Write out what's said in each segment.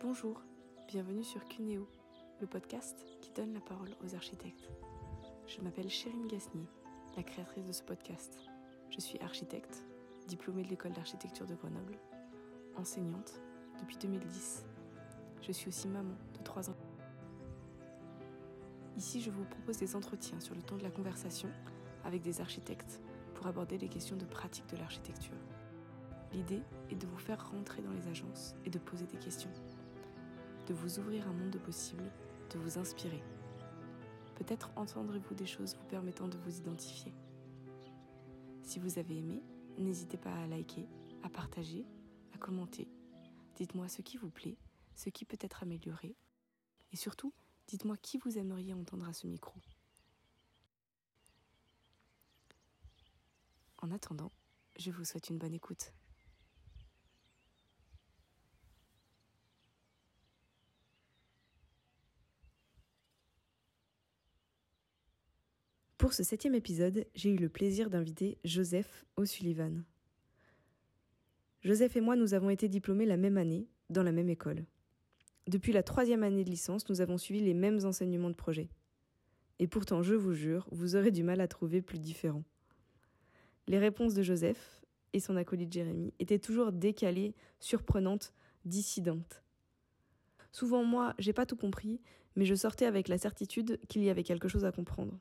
Bonjour, bienvenue sur Cuneo, le podcast qui donne la parole aux architectes. Je m'appelle Chérine Gasnier, la créatrice de ce podcast. Je suis architecte, diplômée de l'école d'architecture de Grenoble, enseignante depuis 2010. Je suis aussi maman de trois enfants. Ici, je vous propose des entretiens sur le ton de la conversation avec des architectes pour aborder les questions de pratique de l'architecture. L'idée est de vous faire rentrer dans les agences et de poser des questions, de vous ouvrir un monde de possibles, de vous inspirer. Peut-être entendrez-vous des choses vous permettant de vous identifier. Si vous avez aimé, n'hésitez pas à liker, à partager, à commenter. Dites-moi ce qui vous plaît, ce qui peut être amélioré. Et surtout, dites-moi qui vous aimeriez entendre à ce micro. En attendant, je vous souhaite une bonne écoute. Pour ce septième épisode, j'ai eu le plaisir d'inviter Joseph O'Sullivan. Joseph et moi, nous avons été diplômés la même année, dans la même école. Depuis la troisième année de licence, nous avons suivi les mêmes enseignements de projet. Et pourtant, je vous jure, vous aurez du mal à trouver plus différent. Les réponses de Joseph et son acolyte Jérémy étaient toujours décalées, surprenantes, dissidentes. Souvent, moi, j'ai pas tout compris, mais je sortais avec la certitude qu'il y avait quelque chose à comprendre.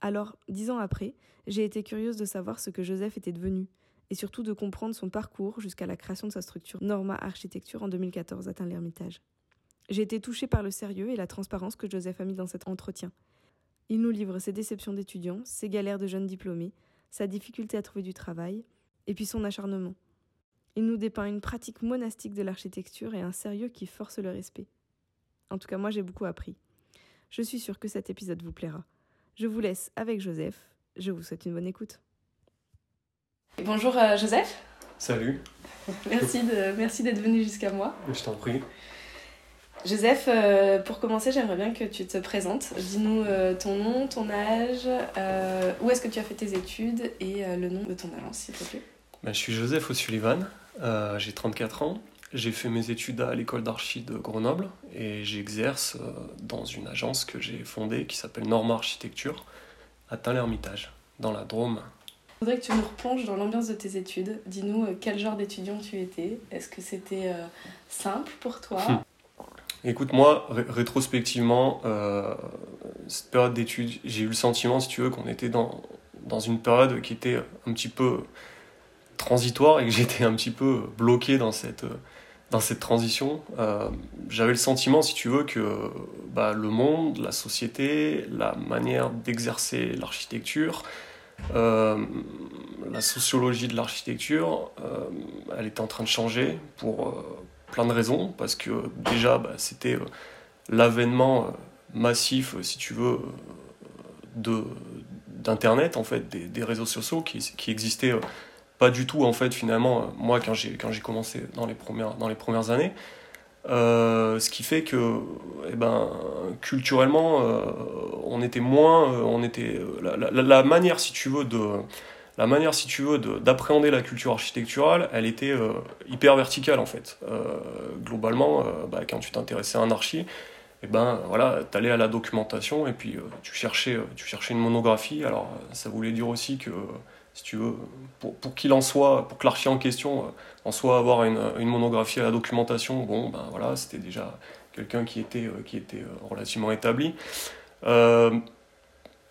Alors, dix ans après, j'ai été curieuse de savoir ce que Joseph était devenu, et surtout de comprendre son parcours jusqu'à la création de sa structure Norma Architecture en 2014 atteint l'Ermitage. J'ai été touchée par le sérieux et la transparence que Joseph a mis dans cet entretien. Il nous livre ses déceptions d'étudiants, ses galères de jeunes diplômés, sa difficulté à trouver du travail, et puis son acharnement. Il nous dépeint une pratique monastique de l'architecture et un sérieux qui force le respect. En tout cas, moi j'ai beaucoup appris. Je suis sûre que cet épisode vous plaira. Je vous laisse avec Joseph. Je vous souhaite une bonne écoute. Bonjour euh, Joseph. Salut. merci de, merci d'être venu jusqu'à moi. Je t'en prie. Joseph, euh, pour commencer, j'aimerais bien que tu te présentes. Dis-nous euh, ton nom, ton âge, où est-ce que tu as fait tes études et le nom de ton agence, s'il te plaît. Ben, je suis Joseph O'Sullivan, j'ai 34 ans. J'ai fait mes études à l'école d'archi de Grenoble et j'exerce dans une agence que j'ai fondée qui s'appelle Norma Architecture à Tain-l'Hermitage, dans la Drôme. Je voudrais que tu nous replonges dans l'ambiance de tes études. Dis-nous euh, quel genre d'étudiant tu étais. Est-ce que c'était euh, simple pour toi. Écoute, moi, rétrospectivement, euh, cette période d'études, j'ai eu le sentiment, si tu veux, qu'on était dans, dans une période qui était un petit peu transitoire et que j'étais un petit peu bloqué dans cette, dans cette transition. J'avais le sentiment, si tu veux, que bah, le monde, la société, la manière d'exercer l'architecture, euh, la sociologie de l'architecture, euh, elle était en train de changer pour euh, plein de raisons, parce que déjà, bah, c'était l'avènement massif, si tu veux, d'internet en fait des, des, réseaux sociaux qui, qui existaient pas du tout en fait finalement moi quand j'ai quand j'ai commencé dans les premières dans les premières années euh, ce qui fait que, eh ben, culturellement, euh, on était moins, euh, on était la, manière, si tu veux, de la manière, si tu veux, d'appréhender la culture architecturale, elle était hyper verticale en fait. globalement, bah, quand tu t'intéressais à un archi, eh ben voilà, t'allais à la documentation et puis tu cherchais, tu cherchais une monographie. Alors ça voulait dire aussi que si tu veux, pour, pour qu'il en soit, pour que l'archi en question euh, en soit avoir une, une, monographie à la documentation, bon, ben voilà, c'était déjà quelqu'un qui était, euh, qui était euh, relativement établi.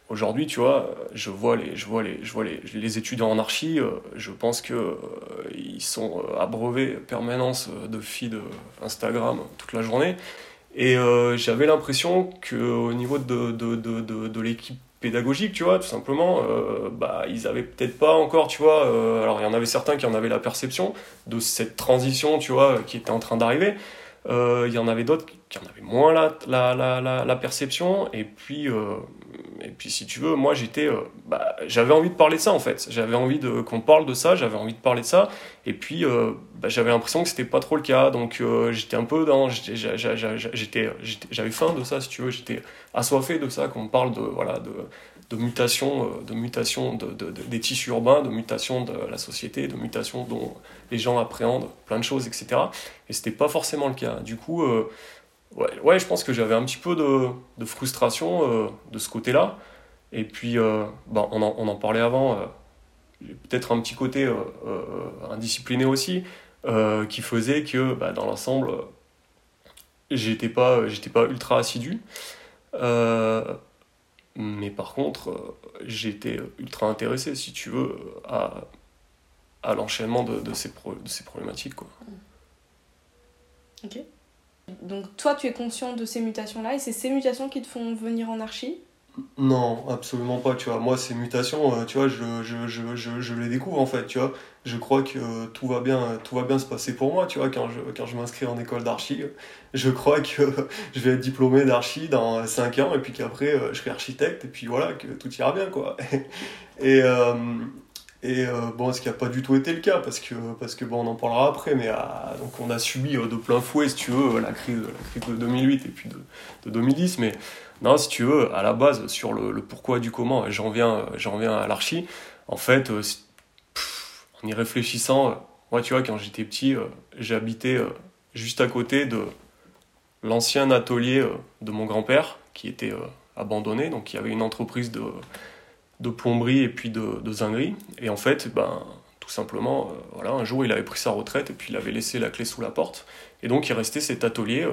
Aujourd'hui, tu vois, je vois les, je vois les, je vois les, les étudiants en archi, je pense que ils sont abreuvés permanence de feed Instagram toute la journée. Et j'avais l'impression qu'au niveau de, de, de, de, l'équipe pédagogique, tu vois, tout simplement, euh, bah, ils avaient peut-être pas encore, tu vois, euh, alors il y en avait certains qui en avaient la perception de cette transition, tu vois, qui était en train d'arriver. Euh, il y en avait d'autres qui en avaient moins la, la, la, la perception. Et puis, et puis, si tu veux, moi, j'étais, bah, j'avais envie de parler de ça, en fait. J'avais envie qu'on parle de ça, j'avais envie de parler de ça. Et puis, bah, j'avais l'impression que c'était pas trop le cas. Donc, j'étais un peu dans, j'étais, j'avais faim de ça, si tu veux. J'étais assoiffé de ça, qu'on parle de, voilà, de mutation, de mutation de, des tissus urbains, de mutation de la société, de mutation dont les gens appréhendent plein de choses, etc. Et c'était pas forcément le cas. Du coup, ouais, je pense que j'avais un petit peu de, frustration de ce côté-là. Et puis, bah, on, en, parlait avant, peut-être un petit côté indiscipliné aussi, qui faisait que bah, dans l'ensemble, j'étais pas, j'étais pas ultra assidu. Mais par contre, euh, j'étais ultra intéressé, si tu veux, à, l'enchaînement de, de, ces de ces problématiques. Quoi. Ok. Donc toi, tu es conscient de ces mutations-là et c'est ces mutations qui te font venir en archi? Non, absolument pas, tu vois. Moi, ces mutations, euh, tu vois, je, je, je, je, les découvre, en fait, tu vois. Je crois que tout va bien, tout va bien se passer pour moi, tu vois, quand je, quand je m'inscris en école d'archi. Je crois que je vais être diplômé d'archi dans 5 ans, et puis qu'après, euh, je serai architecte, et puis voilà, que tout ira bien, quoi. Et, euh, et bon, ce qui n'a pas du tout été le cas, parce que, parce que bon, on en parlera après, mais donc on a subi de plein fouet, si tu veux, la crise, la crise de 2008 et puis de, de 2010, mais non, si tu veux, à la base, sur le, pourquoi du comment, j'en viens, j'en viens à l'archi. En fait, euh, en y réfléchissant, euh, moi, tu vois, quand j'étais petit, euh, j'habitais juste à côté de l'ancien atelier de mon grand-père, qui était abandonné. Donc, il y avait une entreprise de, de plomberie et puis de, de zinguerie. Et en fait, ben, tout simplement, voilà, un jour, il avait pris sa retraite et puis il avait laissé la clé sous la porte. Et donc, il restait cet atelier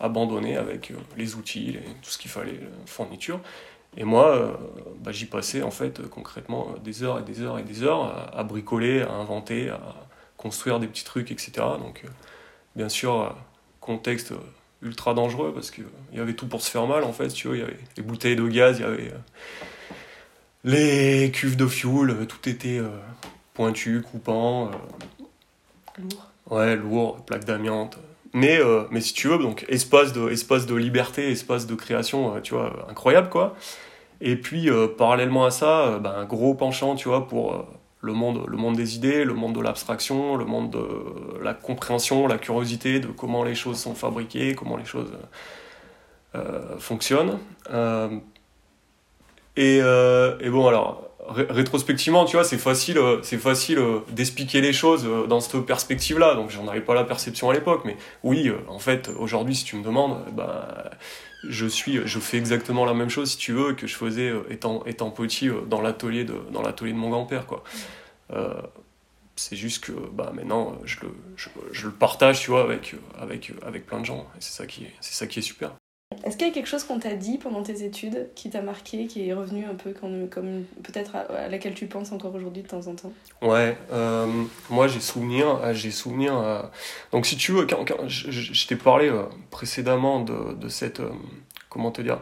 abandonné avec euh, les outils, tout ce qu'il fallait, la fourniture. Et moi, euh, bah, j'y passais en fait concrètement des heures et des heures et des heures à, bricoler, à inventer, à construire des petits trucs, etc. Donc, euh, bien sûr, contexte ultra dangereux parce qu'il y avait tout pour se faire mal en fait. Tu vois, il y avait les bouteilles de gaz, il y avait les cuves de fuel, tout était pointu, coupant. lourd. Ouais, lourd, plaque d'amiante. Mais, euh, mais si tu veux, donc espace de, espace de liberté, espace de création, euh, tu vois, incroyable quoi. Et puis euh, parallèlement à ça, ben, un gros penchant, tu vois, pour le monde, le monde des idées, le monde de l'abstraction, le monde de la compréhension, la curiosité de comment les choses sont fabriquées, comment les choses fonctionnent. Et, et, bon, alors, rétrospectivement, tu vois, c'est facile, euh, c'est facile euh, d'expliquer les choses euh, dans cette perspective-là. Donc, j'en avais pas la perception à l'époque, mais oui, en fait, aujourd'hui, si tu me demandes, bah, je suis, je fais exactement la même chose, si tu veux, que je faisais étant, étant petit dans l'atelier de, de mon grand-père, quoi. c'est juste que, bah, maintenant, je le, je, le partage, tu vois, avec, avec, avec plein de gens. C'est ça c'est ça qui est super. Est-ce qu'il y a quelque chose qu'on t'a dit pendant tes études qui t'a marqué, qui est revenu un peu comme, peut-être à, laquelle tu penses encore aujourd'hui de temps en temps? Ouais, euh, moi j'ai souvenir, euh, j'ai souvenir. Euh, donc si tu veux, je, t'ai parlé précédemment de, cette, comment te dire,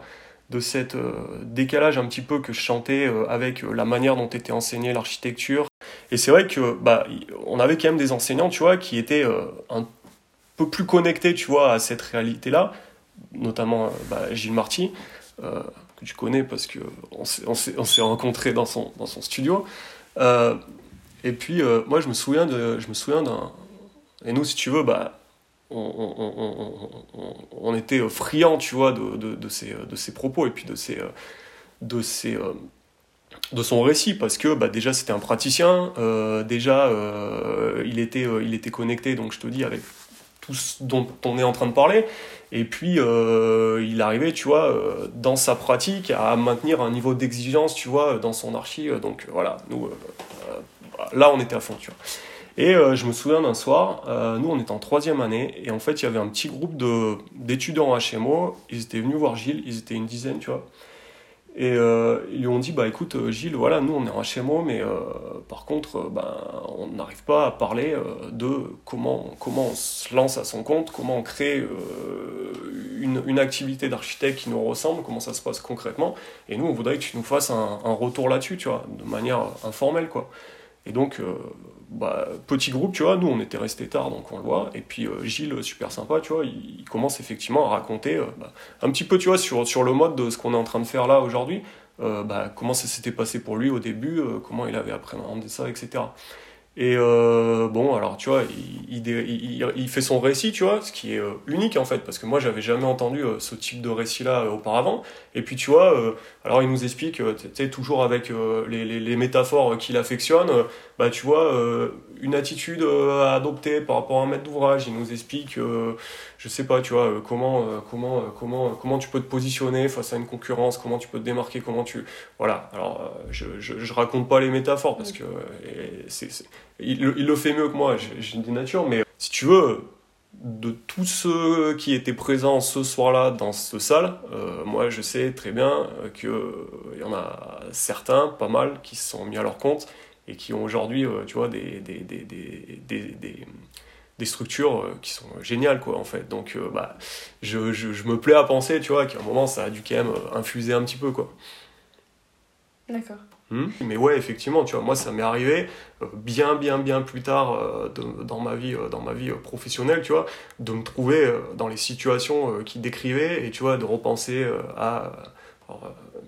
de cette décalage un petit peu que je chantais avec la manière dont était enseignée l'architecture. Et c'est vrai que bah on avait quand même des enseignants, tu vois, qui étaient un peu plus connectés, tu vois, à cette réalité-là notamment euh, bah, Gilles Marty, euh, que tu connais parce qu'on s'est rencontrés dans son, studio. Euh, et puis, moi, je me souviens d'un. Et nous, si tu veux, bah, on, était friands, tu vois, de, de, ces propos et puis de ces, de son récit parce que bah, déjà c'était un praticien, déjà il était, il était connecté, donc je te dis avec dont on est en train de parler. Et puis, euh, il arrivait, tu vois, euh, dans sa pratique, à maintenir un niveau d'exigence, tu vois, dans son archi. Donc voilà, nous, euh, là, on était à fond, tu vois. Et je me souviens d'un soir, nous, on était en troisième année, et en fait, il y avait un petit groupe d'étudiants HMO. Ils étaient venus voir Gilles, ils étaient une dizaine, tu vois. Et euh, ils lui ont dit, bah écoute euh, Gilles, voilà, nous on est en HMO, mais euh, par contre, ben, on n'arrive pas à parler de comment, comment on se lance à son compte, comment on crée une, une, activité d'architecte qui nous ressemble, comment ça se passe concrètement. Et nous, on voudrait que tu nous fasses un, un retour là-dessus, tu vois, de manière informelle, quoi. Et donc, bah, petit groupe, tu vois, nous on était resté tard, donc on le voit. Et puis euh, Gilles, super sympa, tu vois, il, commence effectivement à raconter euh, bah, un petit peu, tu vois, sur, sur le mode de ce qu'on est en train de faire là aujourd'hui, euh, bah, comment ça s'était passé pour lui au début, comment il avait appréhendé ça, etc. Et euh, bon, alors tu vois, il, il, il, fait son récit, tu vois, ce qui est euh, unique en fait, parce que moi j'avais jamais entendu euh, ce type de récit-là auparavant. Et puis tu vois, alors il nous explique, tu sais, toujours avec les, les, les, métaphores qu'il affectionne, bah tu vois, une attitude à adopter par rapport à un maître d'ouvrage. Il nous explique, je sais pas, tu vois, comment, comment, comment, comment tu peux te positionner face à une concurrence, comment tu peux te démarquer, comment tu. Voilà, alors je, je, je raconte pas les métaphores parce que c'est il, le fait mieux que moi, j'ai une nature, mais si tu veux, de tous ceux qui étaient présents ce soir-là dans cette salle, euh, moi je sais très bien qu'il y en a certains, pas mal, qui se sont mis à leur compte et qui ont aujourd'hui, euh, tu vois, des, des, des, des, des structures euh, qui sont géniales, quoi, en fait. Donc, bah, je, je, je, me plais à penser, tu vois, qu'à un moment, ça a dû quand même infuser un petit peu, quoi. D'accord. Hmm. Mais ouais, effectivement, tu vois, moi ça m'est arrivé euh, bien, bien, bien plus tard euh, dans ma vie, euh, dans ma vie professionnelle, tu vois, de me trouver dans les situations qui décrivaient et tu vois, de repenser à,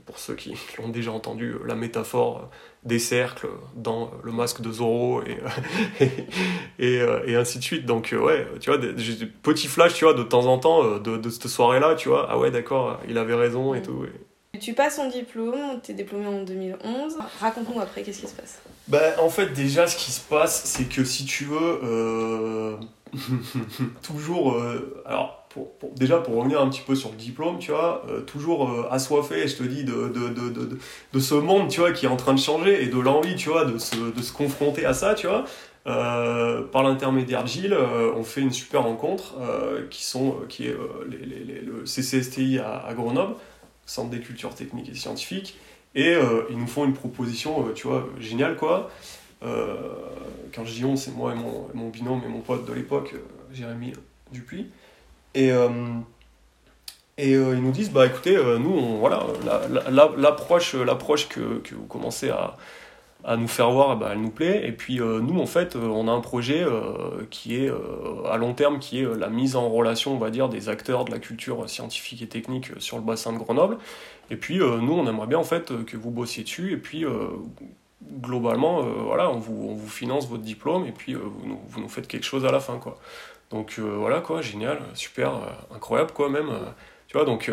pour ceux qui ont déjà entendu la métaphore des cercles dans le masque de Zorro et, et, et, ainsi de suite. Donc, ouais, tu vois, des petits flashs, tu vois, de temps en temps de, de cette soirée-là, tu vois, ah ouais, d'accord, il avait raison et tout. Tu passes ton diplôme, tu es diplômé en 2011. Raconte-nous après, qu'est-ce qui se passe? Bah, En fait, déjà, ce qui se passe, c'est que si tu veux, euh, toujours. Euh, alors, déjà, pour revenir un petit peu sur le diplôme, tu vois, euh, toujours assoiffé, je te dis, de, de, de, de, ce monde, tu vois, qui est en train de changer et de l'envie, tu vois, de se, de se confronter à ça, tu vois. par l'intermédiaire de Gilles, on fait une super rencontre qui, sont, qui est le CCSTI à Grenoble. Centre des cultures techniques et scientifiques. Et euh, ils nous font une proposition, euh, tu vois, géniale, quoi. Euh, quand je dis on, c'est moi et mon, mon, binôme et mon pote de l'époque, Jérémy Dupuis. Et, et ils nous disent, bah écoutez, nous, on, voilà, l'approche la, l'approche que, que vous commencez à, à nous faire voir, bah, elle nous plaît. Et puis euh, nous, en fait, euh, on a un projet euh, qui est à long terme, qui est la mise en relation, on va dire, des acteurs de la culture scientifique et technique sur le bassin de Grenoble. Et puis nous, on aimerait bien en fait que vous bossiez dessus. Et puis globalement, voilà, on vous, on vous, finance votre diplôme et puis vous nous, vous, nous, faites quelque chose à la fin, quoi. Donc voilà, quoi, génial, super, incroyable, quoi, même. tu vois, donc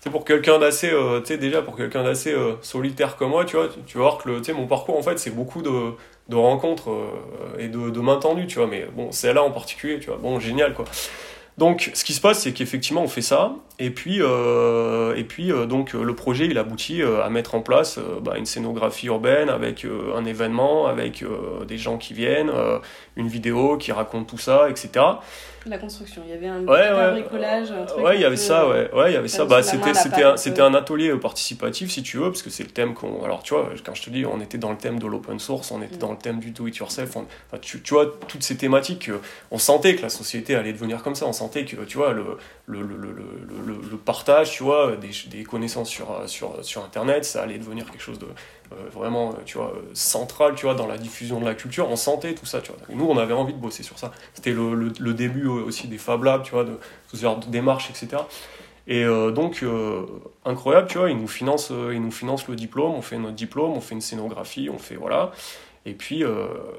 c'est pour quelqu'un d'assez euh, tu sais déjà pour quelqu'un d'assez euh, solitaire comme moi tu vois tu, vas voir que le mon parcours en fait c'est beaucoup de, de rencontres euh, et de, de mains tendues tu vois mais bon c'est là en particulier tu vois bon génial quoi donc, ce qui se passe, c'est qu'effectivement, on fait ça, et puis, euh, et puis euh, donc le projet, il aboutit à mettre en place bah, une scénographie urbaine avec un événement, avec des gens qui viennent, une vidéo qui raconte tout ça, etc. La construction, il y avait un ouais, bricolage, un truc. Ouais, il y avait ça, ouais, ouais, il y avait ça. Bah, c'était, c'était, un, c'était un atelier participatif, si tu veux, parce que c'est le thème qu'on. Alors, tu vois, quand je te dis, on était dans le thème de l'open source, on était mm. dans le thème du do it yourself. tu, tu, vois, toutes ces thématiques, on sentait que la société allait devenir comme ça. On sentait que, tu vois, le, le, le, le, le partage, tu vois, des, des, connaissances sur, sur, sur Internet, ça allait devenir quelque chose de euh, vraiment, tu vois, central, tu vois, dans la diffusion de la culture. On sentait tout ça, tu vois. Nous, on avait envie de bosser sur ça. C'était le, le, début aussi des Fab Labs, tu vois, de tout ce genre de démarches, etc. Et euh, donc, euh, incroyable, tu vois, ils nous, financent, ils nous financent le diplôme, on fait notre diplôme, on fait une scénographie, on fait, voilà. Et puis,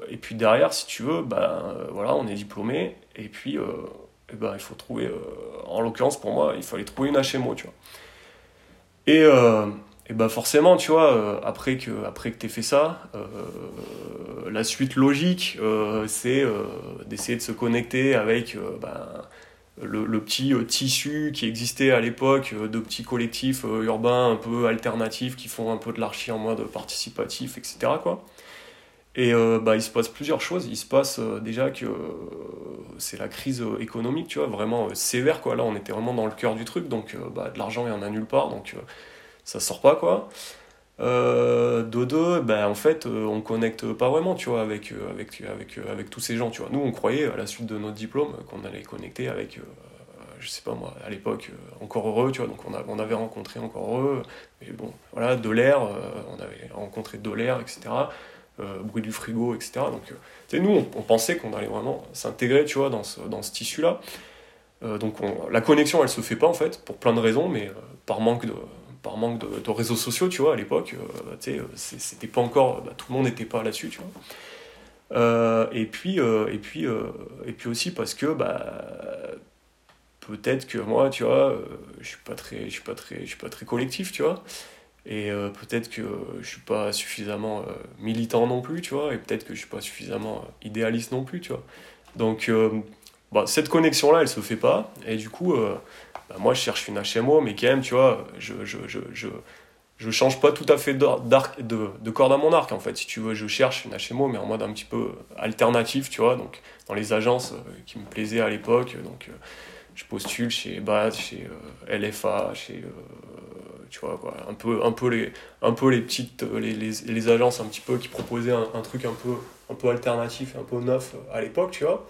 et puis derrière, si tu veux, ben, voilà, on est diplômé, et puis ben, il faut trouver, euh, en l'occurrence pour moi, il fallait trouver une HMO, tu vois. Et, euh, et ben forcément, tu vois, euh, après que, après que tu aies fait ça, la suite logique, c'est d'essayer de se connecter avec ben, le, petit tissu qui existait à l'époque de petits collectifs urbains un peu alternatifs qui font un peu de l'archi en mode participatif, etc. Quoi. Et euh, bah, il se passe plusieurs choses. Il se passe euh, déjà que euh, c'est la crise économique, tu vois, vraiment sévère, quoi. Là, on était vraiment dans le cœur du truc, donc bah, de l'argent, il y en a nulle part, donc ça sort pas, quoi. Dodo, bah, en fait, on connecte pas vraiment, tu vois, avec, avec, avec, avec tous ces gens, tu vois. Nous, on croyait, à la suite de notre diplôme, qu'on allait connecter avec, je sais pas moi, à l'époque, encore heureux, tu vois, donc on, a, on avait rencontré encore heureux, mais bon, voilà, de l'air, on avait rencontré de l'air, etc. Euh, bruit du frigo, etc. Donc, euh, nous, on, pensait qu'on allait vraiment s'intégrer, tu vois, dans ce, dans ce tissu-là. Euh, donc, la connexion, elle se fait pas, en fait, pour plein de raisons, mais par manque de par manque de, réseaux sociaux, tu vois, à l'époque, tu sais, c'était pas encore, bah, tout le monde n'était pas là-dessus, tu vois. et puis et puis et puis aussi parce que bah peut-être que moi tu vois je suis pas très je suis pas très je suis pas très collectif tu vois. Et peut-être que je suis pas suffisamment militant non plus tu vois et peut-être que je suis pas suffisamment idéaliste non plus tu vois. Donc bah, cette connexion là elle se fait pas. Et du coup bah, moi je cherche une HMO, mais quand même, tu vois, je, je, je, je, je change pas tout à fait de, de corde à mon arc, en fait. Si tu veux, je cherche une HMO, mais en mode un petit peu alternatif, tu vois, donc dans les agences euh, qui me plaisaient à l'époque. Donc euh, je postule chez BAS, chez euh, LFA, chez. tu vois, quoi, un peu, un peu, les, un peu les petites. Les, les, les agences un petit peu qui proposaient un, un, truc un peu, un peu alternatif, un peu neuf à l'époque, tu vois.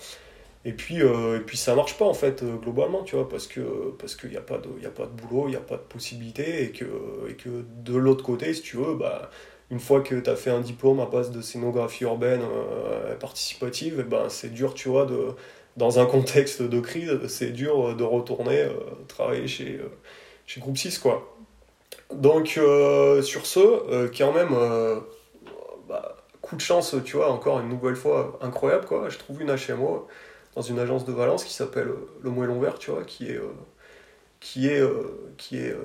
Et puis, euh, et puis ça marche pas en fait euh, globalement, tu vois, parce que parce qu'il n'y a, pas de, a pas de boulot, il n'y a pas de possibilité, et que, et que de l'autre côté, si tu veux, bah, une fois que tu as fait un diplôme à base de scénographie urbaine euh, participative, ben, c'est dur, tu vois, de, dans un contexte de crise, c'est dur de retourner travailler chez, chez Groupe 6, quoi. Donc, sur ce, quand même, bah, coup de chance, tu vois, encore une nouvelle fois, incroyable, quoi, je trouve une HMO dans une agence de Valence qui s'appelle euh, Le Moellon Vert, tu vois, qui est, euh, qui est, euh, qui est,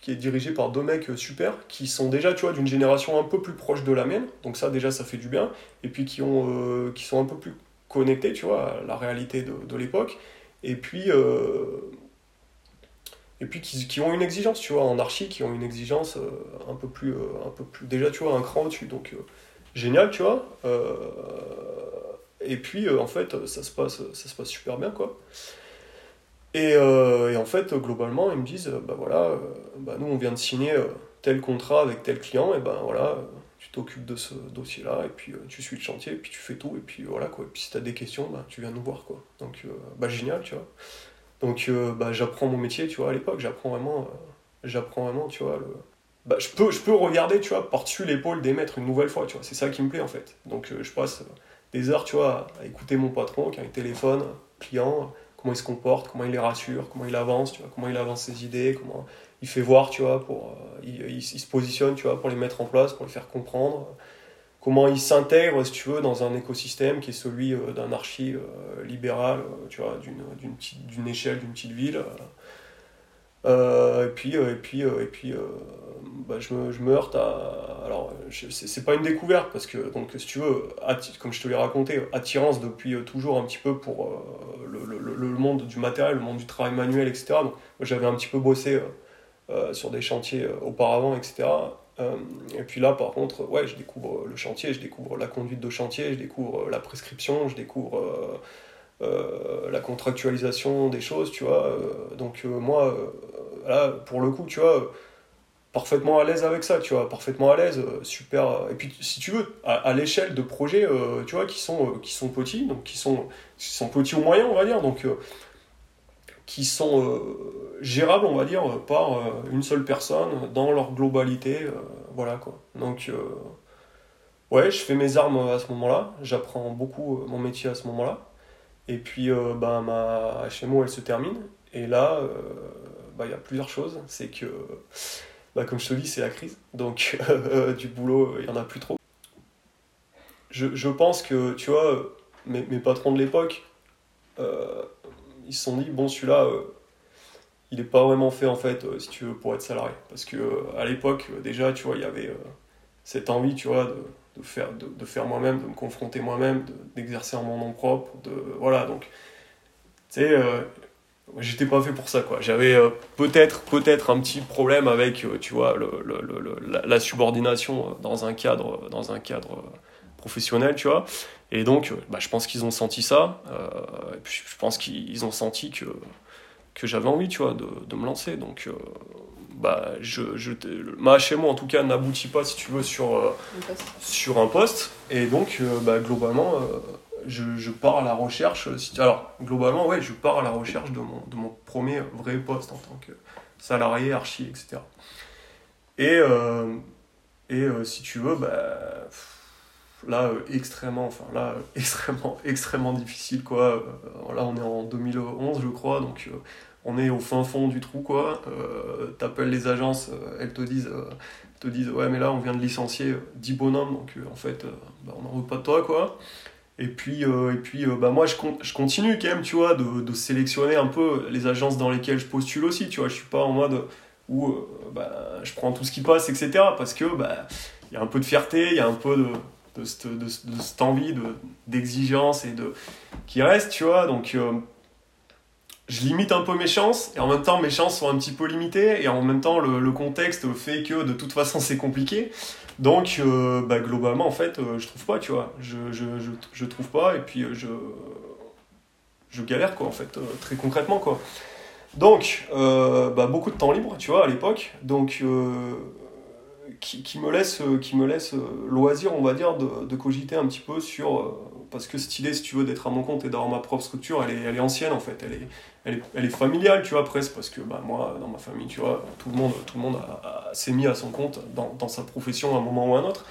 qui est dirigé par deux mecs super, qui sont déjà, tu vois, d'une génération un peu plus proche de la mienne, donc ça déjà ça fait du bien, et puis qui, ont, qui sont un peu plus connectés, tu vois, à la réalité de, de l'époque, et puis, et puis qui, qui, ont une exigence, tu vois, en archi, qui ont une exigence un peu plus, un peu plus, déjà, tu vois, un cran au-dessus, donc génial, tu vois. Et puis, euh, en fait, ça se, passe, ça se passe super bien, quoi. Et, euh, en fait, globalement, ils me disent, bah voilà, euh, bah nous, on vient de signer tel contrat avec tel client, et ben voilà, tu t'occupes de ce dossier-là, et puis tu suis le chantier, et puis tu fais tout, et puis voilà, quoi. Et puis si tu as des questions, bah, tu viens nous voir, quoi. Donc, bah génial, tu vois. Donc, bah, j'apprends mon métier, tu vois, à l'époque, j'apprends vraiment, j'apprends vraiment, tu vois. Bah, je, peux, je peux regarder, tu vois, par-dessus l'épaule des maîtres une nouvelle fois, tu vois. C'est ça qui me plaît, en fait. Donc, je passe des heures, tu vois, à écouter mon patron qui a un téléphone, client, comment il se comporte, comment il les rassure, comment il avance, tu vois, comment il avance ses idées, comment il fait voir, tu vois, pour, euh, il, se positionne, tu vois, pour les mettre en place, pour les faire comprendre, comment il s'intègre, si tu veux, dans un écosystème qui est celui euh, d'un archi euh, libéral, tu vois, d'une échelle d'une petite ville. Et puis, et puis, et puis bah, je, me, je, me, heurte à. Alors, c'est pas une découverte, parce que, donc, si tu veux, comme je te l'ai raconté, attirance depuis euh, toujours un petit peu pour euh, le, le, le, monde du matériel, le monde du travail manuel, etc. Donc, j'avais un petit peu bossé euh, sur des chantiers auparavant, etc. et puis là, par contre, ouais, je découvre le chantier, je découvre la conduite de chantier, je découvre la prescription, je découvre. La contractualisation des choses, tu vois. donc moi, là, pour le coup, tu vois, parfaitement à l'aise avec ça, tu vois, parfaitement à l'aise, euh, super. Euh, et puis, si tu veux, à, l'échelle de projets, euh, tu vois, qui sont, qui sont petits, donc qui sont, qui sont petits ou moyens, on va dire, donc qui sont gérables, on va dire, par une seule personne dans leur globalité, voilà quoi. Donc, ouais, je fais mes armes à ce moment-là, j'apprends beaucoup mon métier à ce moment-là, et puis, bah, ma HMO, elle se termine, et là, bah, il y a plusieurs choses, c'est que bah, comme je te dis, c'est la crise. Donc, euh, du boulot, il n'y en a plus trop. Je, je, pense que, tu vois, mes, mes patrons de l'époque, euh, ils se sont dit, bon, celui-là, euh, il n'est pas vraiment fait, en fait, si tu veux, pour être salarié. Parce que à l'époque, déjà, tu vois, il y avait cette envie, tu vois, de, de faire, de, de faire moi-même, de me confronter moi-même, d'exercer en mon nom propre. De, voilà, donc, tu sais j'étais pas fait pour ça quoi j'avais euh, peut-être peut-être un petit problème avec euh, tu vois le, le, le, la, subordination euh, dans un cadre dans un cadre professionnel tu vois et donc bah, je pense qu'ils ont senti ça et puis je pense qu'ils ont senti que que j'avais envie tu vois de, de me lancer donc bah je, je ma HMO en tout cas n'aboutit pas si tu veux sur un sur un poste et donc bah, globalement je, je, pars à la recherche. Alors, globalement, ouais, je pars à la recherche de mon, de mon premier vrai poste en tant que salarié, archi, etc. Et, euh, et euh, si tu veux, bah, là, euh, extrêmement, enfin, là, extrêmement, extrêmement difficile, quoi. là, on est en 2011, je crois, donc on est au fin fond du trou, quoi. T'appelles les agences, elles te disent te disent ouais mais là on vient de licencier 10 bonhommes donc en fait bah, on n'en veut pas de toi quoi. Et puis, et puis bah, moi je, continue quand même tu vois de, de, sélectionner un peu les agences dans lesquelles je postule aussi tu vois je suis pas en mode où bah, je prends tout ce qui passe etc parce que bah il y a un peu de fierté il y a un peu de de cette, de, envie d'exigence et de qui reste, tu vois. Donc, euh, je limite un peu mes chances et en même temps, mes chances sont un petit peu limitées et en même temps, le, contexte fait que de toute façon, c'est compliqué. Donc, euh, bah, globalement, en fait, euh, je trouve pas, tu vois. Je, je, je, trouve pas et puis je, je galère, quoi, en fait, très concrètement, quoi. Donc, bah, beaucoup de temps libre, tu vois, à l'époque. Donc, qui, qui, me laisse, euh, qui me laisse euh, loisir, on va dire, de, de cogiter un petit peu sur. Euh, parce que cette idée, si tu veux, d'être à mon compte et d'avoir ma propre structure, elle est, elle est ancienne en fait. Elle est, elle, est, elle est familiale, tu vois, presque. Parce que bah, moi, dans ma famille, tu vois, tout le monde, tout le monde s'est mis à son compte dans, dans, sa profession à un moment ou à un autre.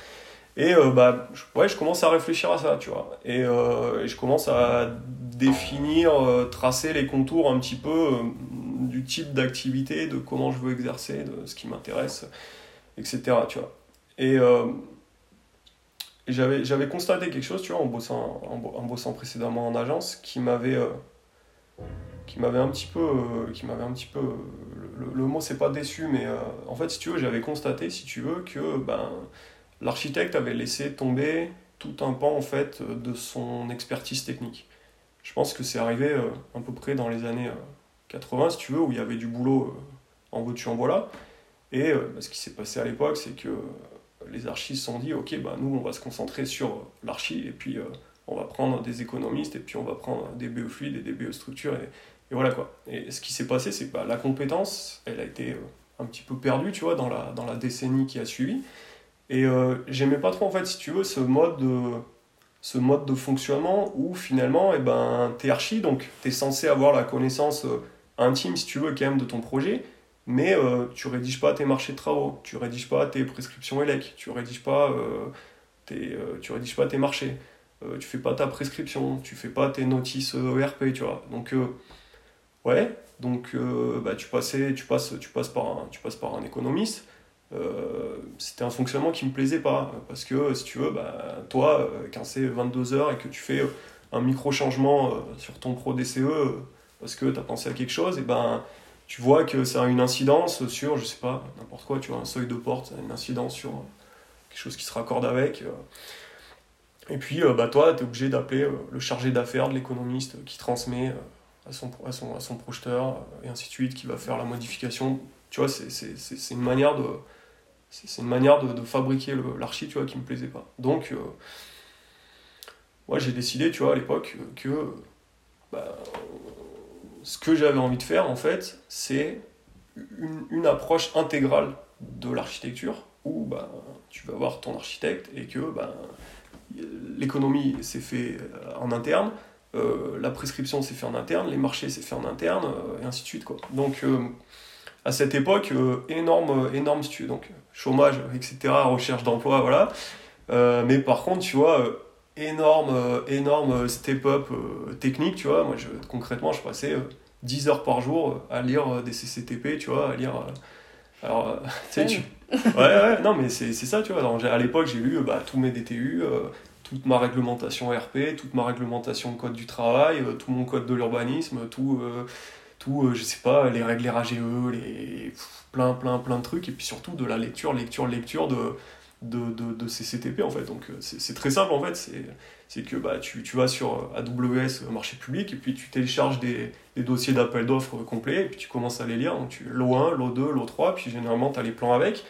Et bah, je, ouais, je commence à réfléchir à ça, tu vois. Et, et je commence à définir, tracer les contours un petit peu du type d'activité, de comment je veux exercer, de ce qui m'intéresse etc. Tu vois. Et, euh, j'avais, constaté quelque chose, tu vois, en bossant, en, bossant précédemment en agence, qui m'avait, euh, qui m'avait un petit peu, euh, qui m'avait un petit peu, le, le, mot c'est pas déçu, mais en fait, si tu veux, j'avais constaté, si tu veux, que ben, l'architecte avait laissé tomber tout un pan en fait de son expertise technique. Je pense que c'est arrivé à peu près dans les années 80, si tu veux, où il y avait du boulot en veux-tu, en voilà. Et euh, bah, ce qui s'est passé à l'époque, c'est que les archis se sont dit, ok, bah, nous, on va se concentrer sur l'archi, et puis euh, on va prendre des économistes, et puis on va prendre des BE fluides et des BE structures, et, et voilà quoi. Et ce qui s'est passé, c'est que bah, la compétence, elle a été euh, un petit peu perdue, tu vois, dans la, dans la décennie qui a suivi. Et j'aimais pas trop, en fait, si tu veux, ce mode de, ce mode de fonctionnement où finalement, eh ben, t'es archi, donc t'es censé avoir la connaissance intime, si tu veux, quand même, de ton projet, mais euh, tu rédiges pas tes marchés de travaux, tu rédiges pas tes prescriptions ELEC, tu rédiges pas, euh, tes, euh, tu rédiges pas tes marchés, tu fais pas ta prescription, tu fais pas tes notices ERP, tu vois. Donc, ouais, donc bah, tu, passais, tu, passes, tu, passes par un, tu passes par un économiste. c'était un fonctionnement qui me plaisait pas, parce que si tu veux, bah, toi, quand c'est 22 heures et que tu fais un micro-changement sur ton pro DCE, parce que tu as pensé à quelque chose, et ben tu vois que ça a une incidence sur, je sais pas, n'importe quoi, tu vois, un seuil de porte, une incidence sur quelque chose qui se raccorde avec. Euh. Et puis, euh, bah, toi, tu es obligé d'appeler euh, le chargé d'affaires de l'économiste qui transmet à son, à, son, à son projeteur, et ainsi de suite, qui va faire la modification. Tu vois, c'est une manière de, c'est une manière de, fabriquer l'archi, tu vois, qui me plaisait pas. Donc, moi, j'ai décidé, tu vois, à l'époque, que bah, ce que j'avais envie de faire, en fait, c'est une, une, approche intégrale de l'architecture où bah, tu vas voir ton architecte et que bah, l'économie s'est fait euh, en interne, euh, la prescription s'est fait en interne, les marchés s'est fait en interne, euh, et ainsi de suite. Quoi. Donc, à cette époque, énorme, énorme, si tu veux, donc chômage, etc., recherche d'emploi, voilà. mais par contre, tu vois, énorme, euh, énorme euh, step-up euh, technique, tu vois. Moi, je, concrètement, je passais 10 heures par jour à lire des CCTP, tu vois, à lire. alors, tu sais, tu. Ouais, ouais, non, mais c'est ça, tu vois. Alors, à l'époque, j'ai lu bah, tous mes DTU, toute ma réglementation RP, toute ma réglementation code du travail, tout mon code de l'urbanisme, tout, tout je sais pas, les règles RAGE, les. plein, plein, plein de trucs, et puis surtout de la lecture, lecture, lecture de de, de, de ces CTP en fait. Donc euh, c'est très simple en fait, c'est que bah, tu, tu, vas sur AWS euh, marché public et puis tu télécharges des, des dossiers d'appel d'offres complets et puis tu commences à les lire. Donc tu l'O1, l'O2, l'O3, puis généralement tu as les plans avec.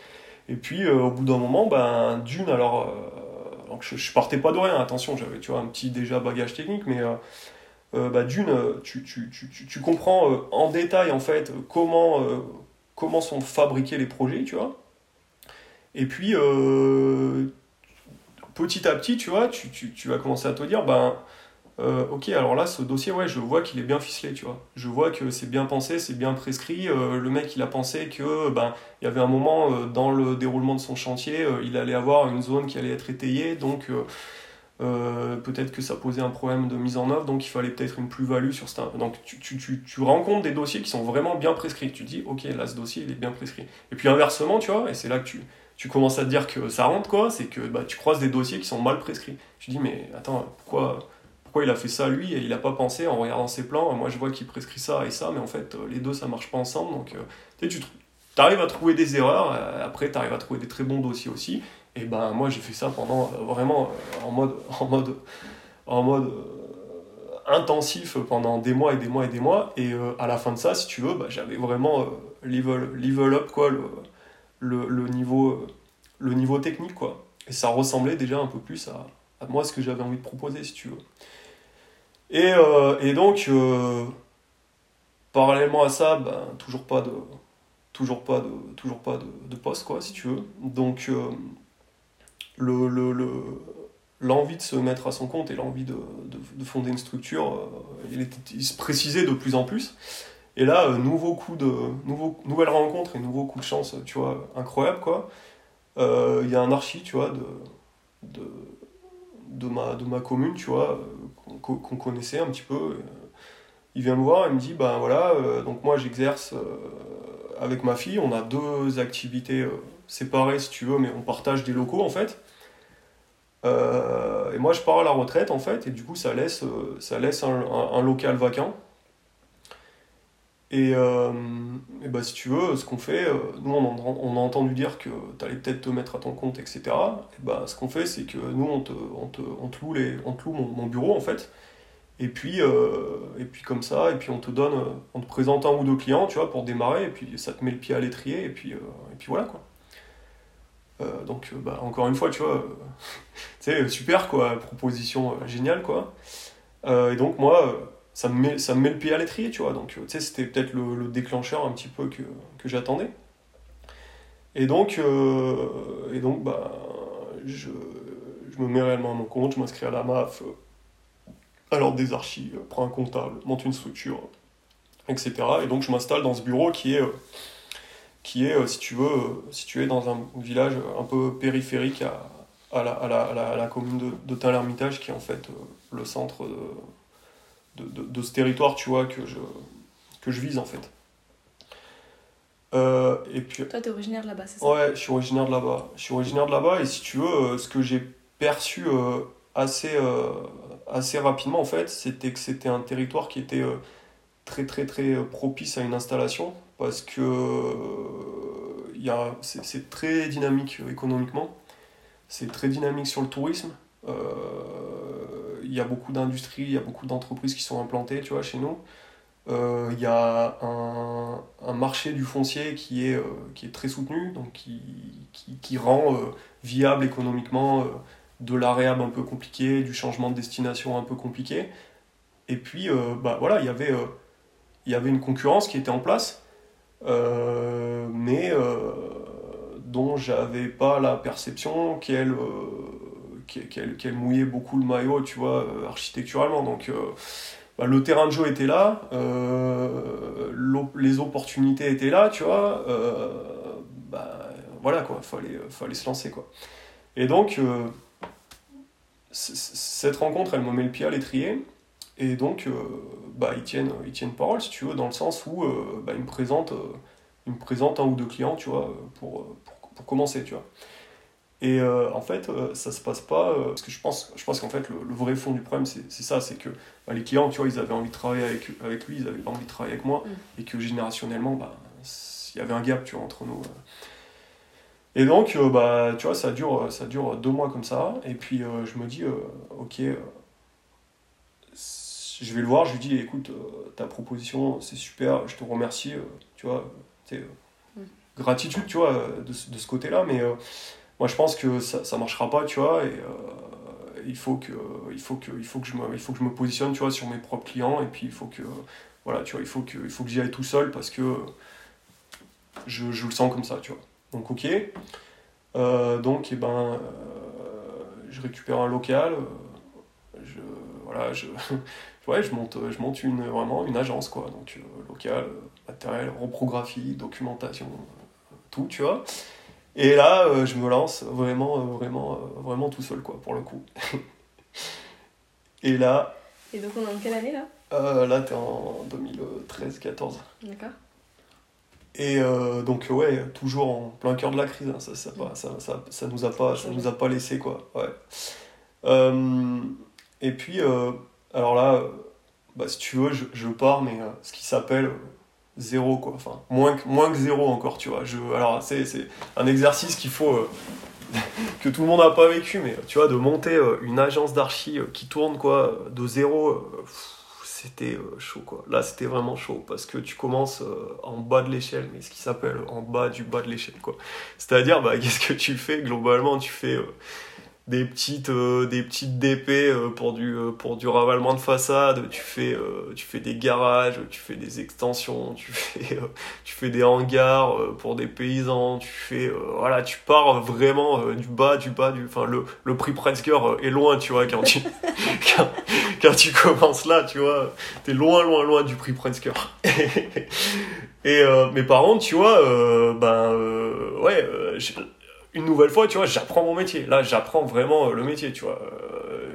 Et puis euh, au bout d'un moment, ben, d'une, alors, donc je, je, partais pas de rien, attention, j'avais tu vois, un petit déjà bagage technique, mais bah, d'une, tu, tu, tu, tu, comprends en détail en fait comment, comment sont fabriqués les projets, tu vois. Et puis, euh, petit à petit, tu vois, tu, vas commencer à te dire, ben, euh, ok, alors là, ce dossier, ouais, je vois qu'il est bien ficelé, tu vois. Je vois que c'est bien pensé, c'est bien prescrit. Euh, le mec, il a pensé que, ben, il y avait un moment dans le déroulement de son chantier, il allait avoir une zone qui allait être étayée, donc peut-être que ça posait un problème de mise en œuvre, donc il fallait peut-être une plus-value sur ça. Donc tu, tu, tu, tu rencontres des dossiers qui sont vraiment bien prescrits. Tu dis, ok, là, ce dossier, il est bien prescrit. Et puis inversement, tu vois, et c'est là que tu tu commences à te dire que ça rentre, quoi, c'est que bah, tu croises des dossiers qui sont mal prescrits. Tu dis, mais attends, pourquoi, pourquoi il a fait ça lui et il n'a pas pensé en regardant ses plans Moi, je vois qu'il prescrit ça et ça, mais en fait, les deux, ça marche pas ensemble. Donc, tu sais, tu arrives à trouver des erreurs, après, tu arrives à trouver des très bons dossiers aussi. Et ben, moi, j'ai fait ça pendant vraiment en mode. En mode, en mode intensif pendant des mois et des mois et des mois. Et euh, à la fin de ça, si tu veux, bah, j'avais vraiment euh, level, up quoi, le, le, niveau, euh, le niveau technique. Quoi. Et ça ressemblait déjà un peu plus à, à moi ce que j'avais envie de proposer, si tu veux. Et, et donc, parallèlement à ça, ben, toujours pas de toujours pas de toujours pas de, de poste quoi si tu veux donc le, le, le, l'envie de se mettre à son compte et l'envie de, de, fonder une structure, euh, il, il, se précisait de plus en plus. Et là, euh, nouveau coup de, nouveau, nouvelle rencontre et nouveau coup de chance, tu vois, incroyable, quoi. Euh, il y a un archi, tu vois, de, de, de, ma, de ma commune, tu vois, qu'on connaissait un petit peu. Il vient me voir et me dit, ben voilà, donc moi j'exerce avec ma fille, on a deux activités séparées, si tu veux, mais on partage des locaux, en fait. Euh, et moi, je pars à la retraite, en fait, et du coup, ça laisse, euh, ça laisse un, local vacant. Et, euh, et bah, si tu veux, ce qu'on fait, nous, on, on, a entendu dire que tu allais peut-être te mettre à ton compte, etc. Et bah, ce qu'on fait, c'est que nous, on te, on te, on te loue, les, on te loue mon, bureau, en fait. Et puis, et puis, comme ça, et puis on te donne, on te présente un ou deux clients, tu vois, pour démarrer, et puis ça te met le pied à l'étrier, et puis, et puis voilà, quoi. Euh, donc, euh, bah, encore une fois, tu vois, c'est super, quoi, proposition euh, géniale, quoi. et donc, moi, ça me, met, ça me met le pied à l'étrier, tu vois. Donc, tu sais, c'était peut-être le, déclencheur un petit peu que, que j'attendais. Et donc, et donc bah, je, je, me mets réellement à mon compte, je m'inscris à la MAF, alors des archives, prends un comptable, monte une structure, etc. Et donc, je m'installe dans ce bureau qui est qui est, euh, si tu veux, euh, situé dans un village un peu périphérique à, à, la, à, la, à la, commune de, de Tain-l'Hermitage, qui est en fait euh, le centre de, de, de, ce territoire, tu vois, que je, que je vise en fait. Euh, et puis, Toi, t'es originaire de là-bas, c'est ça? Ouais, je suis originaire de là-bas. Je suis originaire de là-bas, et si tu veux, ce que j'ai perçu assez, assez rapidement, en fait, c'était que c'était un territoire qui était très, très, très propice à une installation parce que c'est très dynamique économiquement, c'est très dynamique sur le tourisme. Euh, il y a beaucoup d'industries, il y a beaucoup d'entreprises qui sont implantées, tu vois, chez nous. Euh, il y a un, un, marché du foncier qui est, euh, qui est très soutenu, donc qui, qui, rend viable économiquement de l'aréable un peu compliqué, du changement de destination un peu compliqué. Et puis, bah, voilà, il y avait, il y avait une concurrence qui était en place euh, mais euh, dont j'avais pas la perception qu'elle euh, qu'elle mouillait beaucoup le maillot, tu vois, architecturalement. Donc, bah, le terrain de jeu était là, les opportunités étaient là, tu vois. bah, voilà, quoi, fallait, fallait se lancer, quoi. Et donc, cette rencontre, elle me met le pied à l'étrier. Et donc, euh, bah, ils, tiennent, ils tiennent parole, si tu veux, dans le sens où euh, bah, ils, me présentent, euh, ils me présentent un ou deux clients, tu vois, pour, pour, pour commencer, tu vois. Et en fait, ça se passe pas. parce que je pense, je pense qu'en fait, le, vrai fond du problème, c'est ça c'est que bah, les clients, tu vois, ils avaient envie de travailler avec, avec lui, ils avaient pas envie de travailler avec moi, mm. et que générationnellement, bah, il y avait un gap, tu vois, entre nous. Et donc, bah, tu vois, ça dure, ça dure deux mois comme ça, et puis je me dis, ok, je vais le voir, je lui dis écoute, euh, ta proposition, c'est super, je te remercie, euh, tu vois, euh, mm. gratitude, tu vois, de, de ce côté-là, mais moi je pense que ça, ça marchera pas, tu vois, et il faut que, il faut que, il faut que je me, il faut que je me positionne, tu vois, sur mes propres clients, et puis il faut que, voilà, tu vois, il faut que, il faut que j'y aille tout seul parce que je, je, le sens comme ça, tu vois. Donc ok, donc et eh ben, je récupère un local, je, voilà, je ouais, je monte, je monte une, vraiment une agence, quoi. Donc, euh, local, matériel, reprographie, documentation, euh, tout, tu vois. Et là, euh, je me lance vraiment, vraiment, vraiment tout seul, quoi, pour le coup. Et là. Et donc, on est en quelle année, là? Euh, Là, t'es en 2013-14. D'accord. Et donc, ouais, toujours en plein cœur de la crise, hein, ça, ça, ça, ça, ça, nous a pas, ça nous a pas laissé, quoi. Ouais. et puis, alors là, bah, si tu veux, je, je pars, mais ce qui s'appelle zéro, quoi. Enfin, moins que, moins que zéro encore, tu vois. Je, alors, c'est un exercice qu'il faut. que tout le monde n'a pas vécu, mais tu vois, de monter une agence d'archi qui tourne, quoi, de zéro c'était euh, chaud quoi. Là c'était vraiment chaud parce que tu commences euh, en bas de l'échelle, mais ce qui s'appelle en bas du bas de l'échelle quoi. C'est-à-dire bah qu'est-ce que tu fais globalement? Tu fais euh, des petites des petites DP pour du pour du ravalement de façade, tu fais tu fais des garages, tu fais des extensions, tu fais tu fais des hangars pour des paysans, tu fais voilà, tu pars vraiment du bas du bas du enfin le le prix Pritzker est loin, tu vois quand tu quand tu commences là, tu vois, t'es loin, loin, loin du prix Pritzker. et euh, mes parents, tu vois, euh, ben euh, ouais, une nouvelle fois, tu vois, j'apprends mon métier. Là, j'apprends vraiment le métier, tu vois.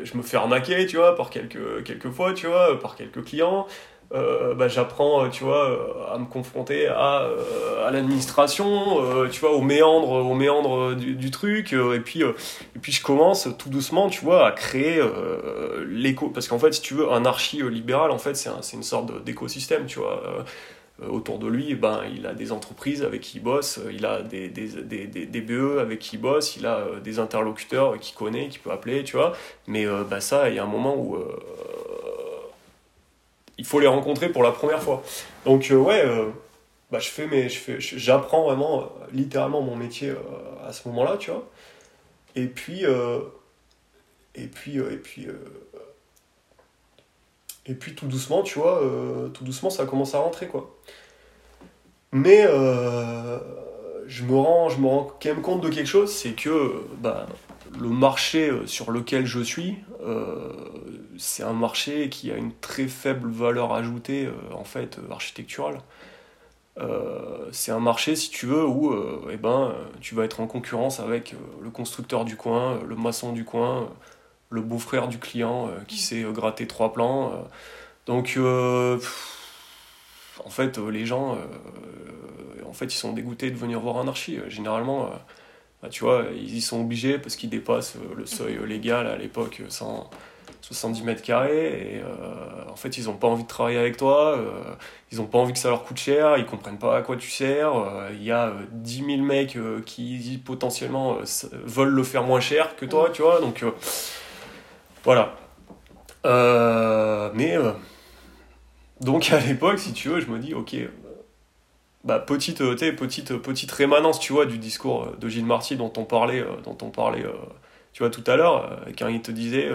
je me fais arnaquer, tu vois, par quelques, quelques fois, tu vois, par quelques clients. Euh, bah, j'apprends, tu vois, euh, à me confronter à, euh, à l'administration, tu vois, au méandre, du, truc, et puis, et puis je commence tout doucement, tu vois, à créer l'éco, parce qu'en fait, si tu veux, un archi libéral, en fait, c'est un, une sorte d'écosystème, tu vois. Autour de lui, ben, il a des entreprises avec qui il bosse, il a des, des, des, des, BE avec qui il bosse, il a des interlocuteurs qu'il connaît, qu'il peut appeler, tu vois. Mais bah, ça, il y a un moment où il faut les rencontrer pour la première fois. Donc euh, ouais, euh, bah, je fais je fais, j'apprends vraiment euh, littéralement mon métier à ce moment-là, tu vois. Et puis et puis et puis et puis tout doucement, tu vois, tout doucement ça commence à rentrer quoi. Mais je me rends, je me rends quand même compte de quelque chose, c'est que bah, le marché sur lequel je suis, c'est un marché qui a une très faible valeur ajoutée euh, en fait euh, architecturale. Euh, c'est un marché, si tu veux, où eh ben, tu vas être en concurrence avec le constructeur du coin, le maçon du coin, le beau-frère du client qui sait gratter trois plans. donc, en fait, les gens, en fait, ils sont dégoûtés de venir voir un archi. Généralement, bah, tu vois, ils y sont obligés parce qu'ils dépassent le seuil légal à l'époque sans 70 mètres carrés. Et euh, en fait ils n'ont pas envie de travailler avec toi, euh, ils n'ont pas envie que ça leur coûte cher, ils comprennent pas à quoi tu sers, euh, il y a 10 000 mecs qui potentiellement veulent le faire moins cher que toi, tu vois, donc voilà. mais donc à l'époque, si tu veux, je me dis ok, bah, petite, petite, petite rémanence, tu vois, du discours de Gilles Marty dont on parlait, dont on parlait tu vois, tout à l'heure, quand il te disait,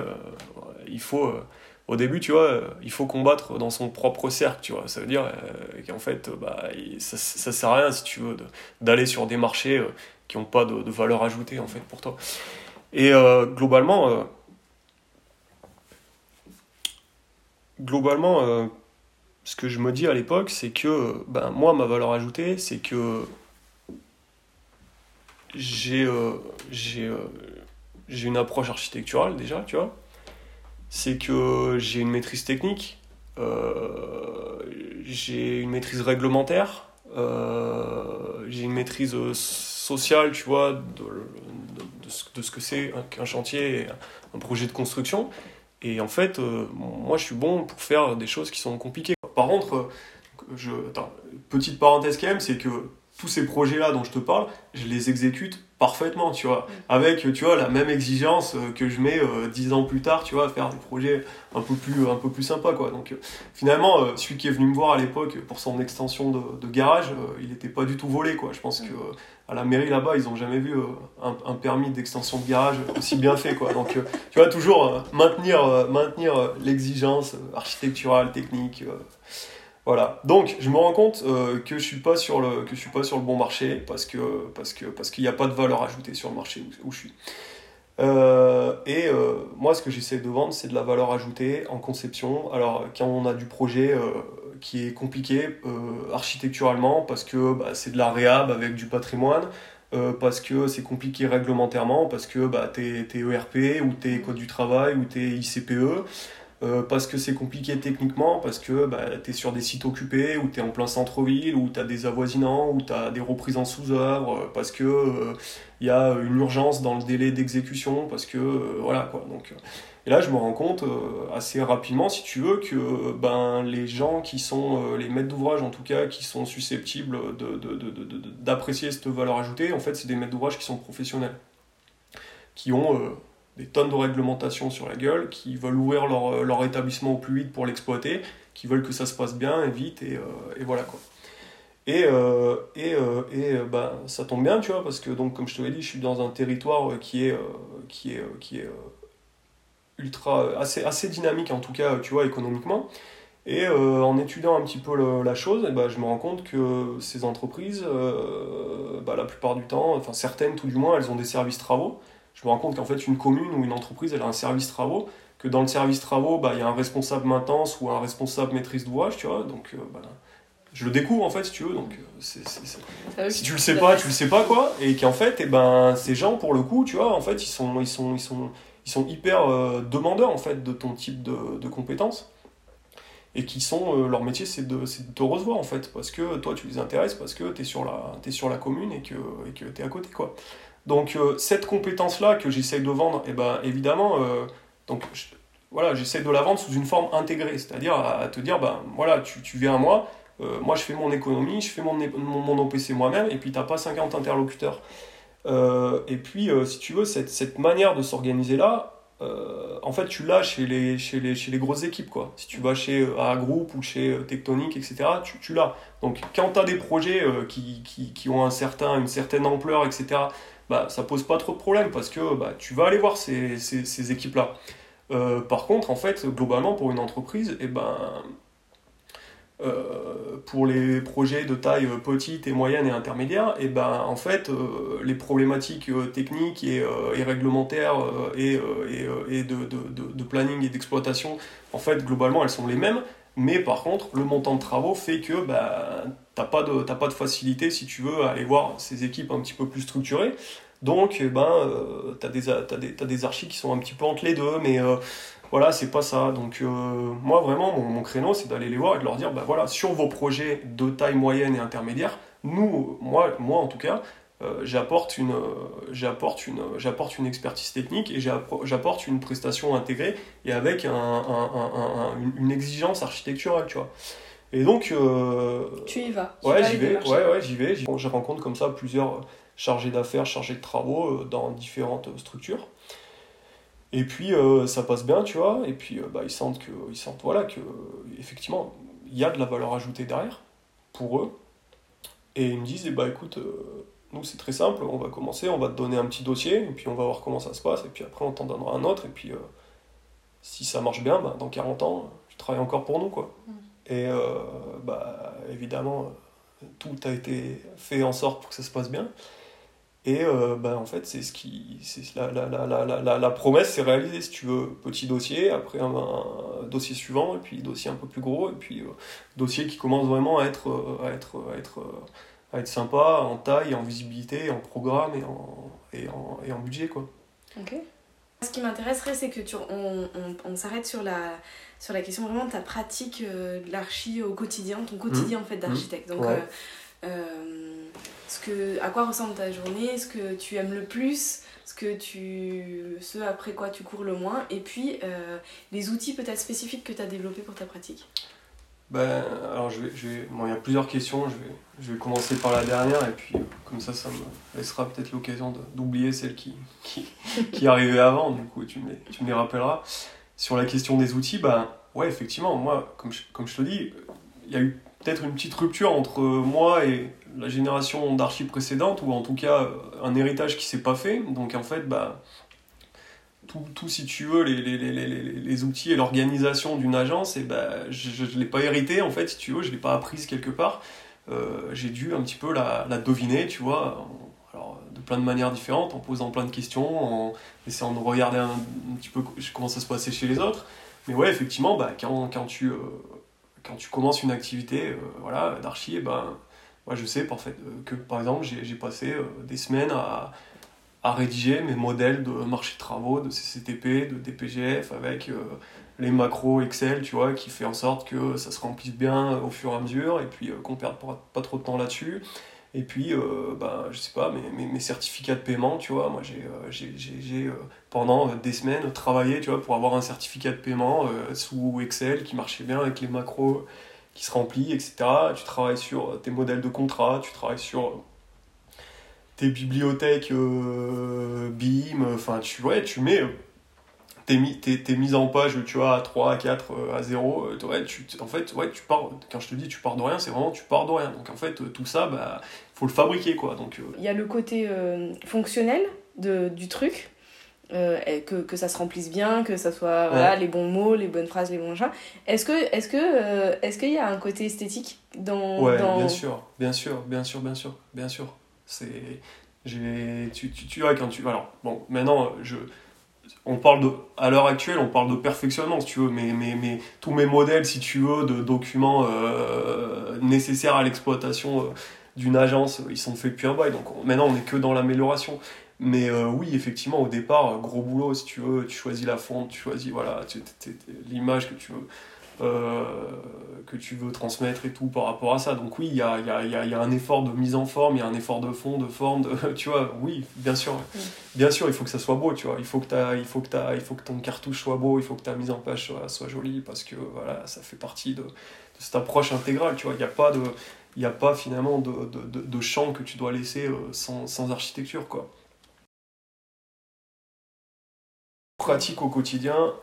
il faut, euh, au début, tu vois, euh, il faut combattre dans son propre cercle, tu vois. Ça veut dire euh, qu'en fait, bah, ça, ça sert à rien, si tu veux, d'aller sur des marchés qui n'ont pas de, valeur ajoutée, en fait, pour toi. Et globalement, globalement, ce que je me dis à l'époque, c'est que ben, moi, ma valeur ajoutée, c'est que j'ai j'ai j'ai une approche architecturale déjà, tu vois c'est que j'ai une maîtrise technique, euh, j'ai une maîtrise réglementaire, euh, j'ai une maîtrise sociale, tu vois, de, de, ce, que c'est qu'un chantier, un projet de construction. Et en fait, euh, moi, je suis bon pour faire des choses qui sont compliquées. Par contre, je, petite parenthèse quand même, c'est que tous ces projets-là dont je te parle, je les exécute parfaitement, tu vois, avec, tu vois, la même exigence euh, que je mets euh, dix ans plus tard, tu vois, à faire des projets un peu plus, un peu plus sympas, quoi. Donc, euh, finalement, celui qui est venu me voir à l'époque pour son extension de, garage, il n'était pas du tout volé, quoi. Je pense que à la mairie là-bas, ils n'ont jamais vu un, permis d'extension de garage aussi bien fait, quoi. Donc, tu vois, toujours maintenir, maintenir l'exigence architecturale, technique, voilà. Donc, je me rends compte euh, que je suis pas sur le que je suis pas sur le bon marché parce que parce que parce qu'il n'y a pas de valeur ajoutée sur le marché où, je suis. Euh, et euh, moi, ce que j'essaie de vendre, c'est de la valeur ajoutée en conception. Alors, quand on a du projet qui est compliqué architecturalement, parce que bah, c'est de la réhab avec du patrimoine, parce que c'est compliqué réglementairement, parce que bah, tu es, ERP, ou tu es Code du travail, ou tu es ICPE, euh, parce que c'est compliqué techniquement, parce que bah, tu es sur des sites occupés, ou tu es en plein centre-ville, ou tu as des avoisinants, ou tu as des reprises en sous-œuvre, parce que il y a une urgence dans le délai d'exécution, parce que voilà quoi. Donc, et là, je me rends compte assez rapidement, si tu veux, que ben, les gens qui sont, les maîtres d'ouvrage en tout cas, qui sont susceptibles d'apprécier cette valeur ajoutée, en fait, c'est des maîtres d'ouvrage qui sont professionnels, qui ont des tonnes de réglementations sur la gueule, qui veulent ouvrir leur, euh, leur établissement au plus vite pour l'exploiter, qui veulent que ça se passe bien et vite, et, euh, et voilà quoi. Et, euh, et, et bah, ça tombe bien, tu vois, parce que, donc, comme je te l'ai dit, je suis dans un territoire qui est, qui est, qui est ultra, assez, assez dynamique, en tout cas, tu vois, économiquement. Et en étudiant un petit peu la chose, et bah, je me rends compte que ces entreprises, bah, la plupart du temps, enfin certaines tout du moins, elles ont des services travaux je me rends compte qu'en fait, une commune ou une entreprise, elle a un service travaux, que dans le service travaux, bah, il y a un responsable maintenance ou un responsable maîtrise d'ouvrage, tu vois. Donc, euh, bah, je le découvre en fait, si tu veux. Donc, euh, si tu le sais pas, tu le sais pas, quoi. Et qu'en fait, et eh ben, ces gens, pour le coup, tu vois, en fait, ils sont, ils sont, ils sont, ils sont hyper euh, demandeurs en fait de ton type de, de compétences et qui sont leur métier c'est de, de, te recevoir en fait parce que toi tu les intéresses parce que tu es sur la sur la commune et que et que tu es à côté quoi donc euh, cette compétence-là que j'essaye de vendre, eh ben, évidemment, euh, donc, voilà, j'essaie de la vendre sous une forme intégrée, c'est-à-dire à, te dire, ben, voilà, tu, tu viens à moi, euh, moi je fais mon économie, je fais mon, mon, OPC moi-même, et puis tu n'as pas 50 interlocuteurs. et puis, si tu veux, cette, cette manière de s'organiser là, en fait, tu l'as chez les, chez, les, chez les grosses équipes. Quoi. Si tu vas chez Group ou chez Tectonic, etc., tu, tu l'as. Donc, quand tu as des projets qui, qui, qui, ont un certain, une certaine ampleur, etc., bah, ça pose pas trop de problèmes parce que bah, tu vas aller voir ces, ces, équipes-là. Euh, par contre, en fait, globalement, pour une entreprise, eh ben, euh, pour les projets de taille petite et moyenne et intermédiaire, eh ben, en fait, euh, les problématiques techniques et, et réglementaires et, et, et de, de, de, planning et d'exploitation, en fait, globalement, elles sont les mêmes. Mais par contre, le montant de travaux fait que bah, tu n'as pas, de, de facilité, si tu veux, aller voir ces équipes un petit peu plus structurées. Donc, eh ben, euh, tu as, des, as, des, des archis qui sont un petit peu entre les deux, mais euh, voilà, c'est pas ça. Donc, euh, moi, vraiment, mon, créneau, c'est d'aller les voir et de leur dire, bah voilà, sur vos projets de taille moyenne et intermédiaire, nous, moi, en tout cas, j'apporte une, expertise technique et j'apporte une prestation intégrée et avec un, un, une exigence architecturale, tu vois. Et donc. Euh, tu y vas. ouais, j'y vais. Ouais, ouais, j'y vais. Je rencontre comme ça plusieurs chargés d'affaires, chargés de travaux euh, dans différentes structures. Et puis ça passe bien, tu vois. Et puis bah, ils sentent que, ils sentent voilà que effectivement il y a de la valeur ajoutée derrière pour eux. Et ils me disent, eh bah écoute, nous, c'est très simple, on va commencer, on va te donner un petit dossier, et puis on va voir comment ça se passe, et puis après, on t'en donnera un autre, et puis euh, si ça marche bien, bah, dans 40 ans, tu travailles encore pour nous, quoi. Mm. Et euh, bah, évidemment, tout a été fait en sorte pour que ça se passe bien. Et euh, bah, en fait, c'est ce qui. C'est la, la, la, la, promesse s'est réalisée, si tu veux. Petit dossier, après un, dossier suivant, et puis dossier un peu plus gros, et puis dossier qui commence vraiment à être, à être, à être à être sympa en taille, en visibilité, en programme et en, et en, et en budget. Quoi. Ok. Ce qui m'intéresserait, c'est que tu, on, on s'arrête sur la, sur la question vraiment de ta pratique euh, de l'archi au quotidien, ton quotidien mmh. en fait d'architecte. Donc, euh, euh, ce que, à quoi ressemble ta journée, ce que tu aimes le plus, ce, que tu, ce après quoi tu cours le moins, et puis les outils peut-être spécifiques que tu as développés pour ta pratique. Ben, alors je vais, je vais... Bon, il y a plusieurs questions, je vais, je vais commencer par la dernière et puis euh, comme ça ça me laissera peut-être l'occasion d'oublier celle qui, qui, qui arrivait avant, du coup tu me, les, tu me les rappelleras. Sur la question des outils, ben ouais effectivement, moi comme je, comme je te dis, il y a eu peut-être une petite rupture entre moi et la génération d'archives précédente, ou en tout cas un héritage qui s'est pas fait, donc en fait ben tout, tout, si tu veux, les, outils et l'organisation d'une agence, et ben, je ne l'ai pas hérité, en fait, tu veux, je ne l'ai pas apprise quelque part. Euh, j'ai dû un petit peu la, la deviner, tu vois, de manières différentes, en posant plein de questions, en essayant de regarder un, petit peu comment ça se passait chez les autres. Mais ouais, effectivement, bah, quand, quand, tu, euh, quand tu commences une activité euh, voilà, d'archi, eh ben, moi je sais parfait, que par exemple, j'ai passé des semaines à à rédiger mes modèles de marché de travaux, de CCTP, de DPGF, avec, euh, les macros Excel, tu vois, qui fait en sorte que ça se remplisse bien au fur et à mesure et puis qu'on perde pas, pas, trop de temps là-dessus. Et puis, euh, bah, je sais pas, mes, mes, certificats de paiement, tu vois, moi j'ai, j'ai, pendant des semaines travaillé, tu vois, pour avoir un certificat de paiement sous Excel qui marchait bien avec les macros qui se remplit, etc. Tu travailles sur tes modèles de contrat, tu travailles sur tes bibliothèques euh, BIM, enfin tu, ouais, tu mets tes, tes, tes, mises en page, tu vois, à 3, à 4, euh, à 0, euh, ouais, tu, en fait, ouais, tu pars, quand je te dis tu pars de rien, c'est vraiment tu pars de rien. Donc en fait, tout ça, bah, faut le fabriquer, quoi. Donc, Il y a le côté fonctionnel de, du truc, euh, que, que, ça se remplisse bien, que ça soit voilà, les bons mots, les bonnes phrases, les bons chats. Est-ce que est-ce que euh, est-ce qu'il y a un côté esthétique dans Ouais, dans... bien sûr, bien sûr, bien sûr, bien sûr, bien sûr. C'est j'ai tu, tu, tu vois quand tu alors bon maintenant je on parle de à l'heure actuelle on parle de perfectionnement si tu veux mais tous mes modèles si tu veux de documents euh, nécessaires à l'exploitation d'une agence ils sont faits depuis un bail donc maintenant on est que dans l'amélioration mais euh, oui, effectivement, au départ, gros boulot, si tu veux, tu choisis la fonte, tu choisis voilà, l'image que tu veux. Euh, que tu veux transmettre et tout par rapport à ça. Donc oui, il y a, y, a, y a, un effort de mise en forme, il y a un effort de fond, de forme, de, tu vois, oui, bien sûr. Bien sûr, il faut que ça soit beau, tu vois. Il faut que, as, il faut que, as, il faut que ton cartouche soit beau, il faut que ta mise en page soit, soit jolie, parce que voilà, ça fait partie de, de cette approche intégrale, tu vois. Il n'y a pas de... Il a pas finalement de, de, de, champ que tu dois laisser euh, sans, sans architecture, quoi. pratique au quotidien,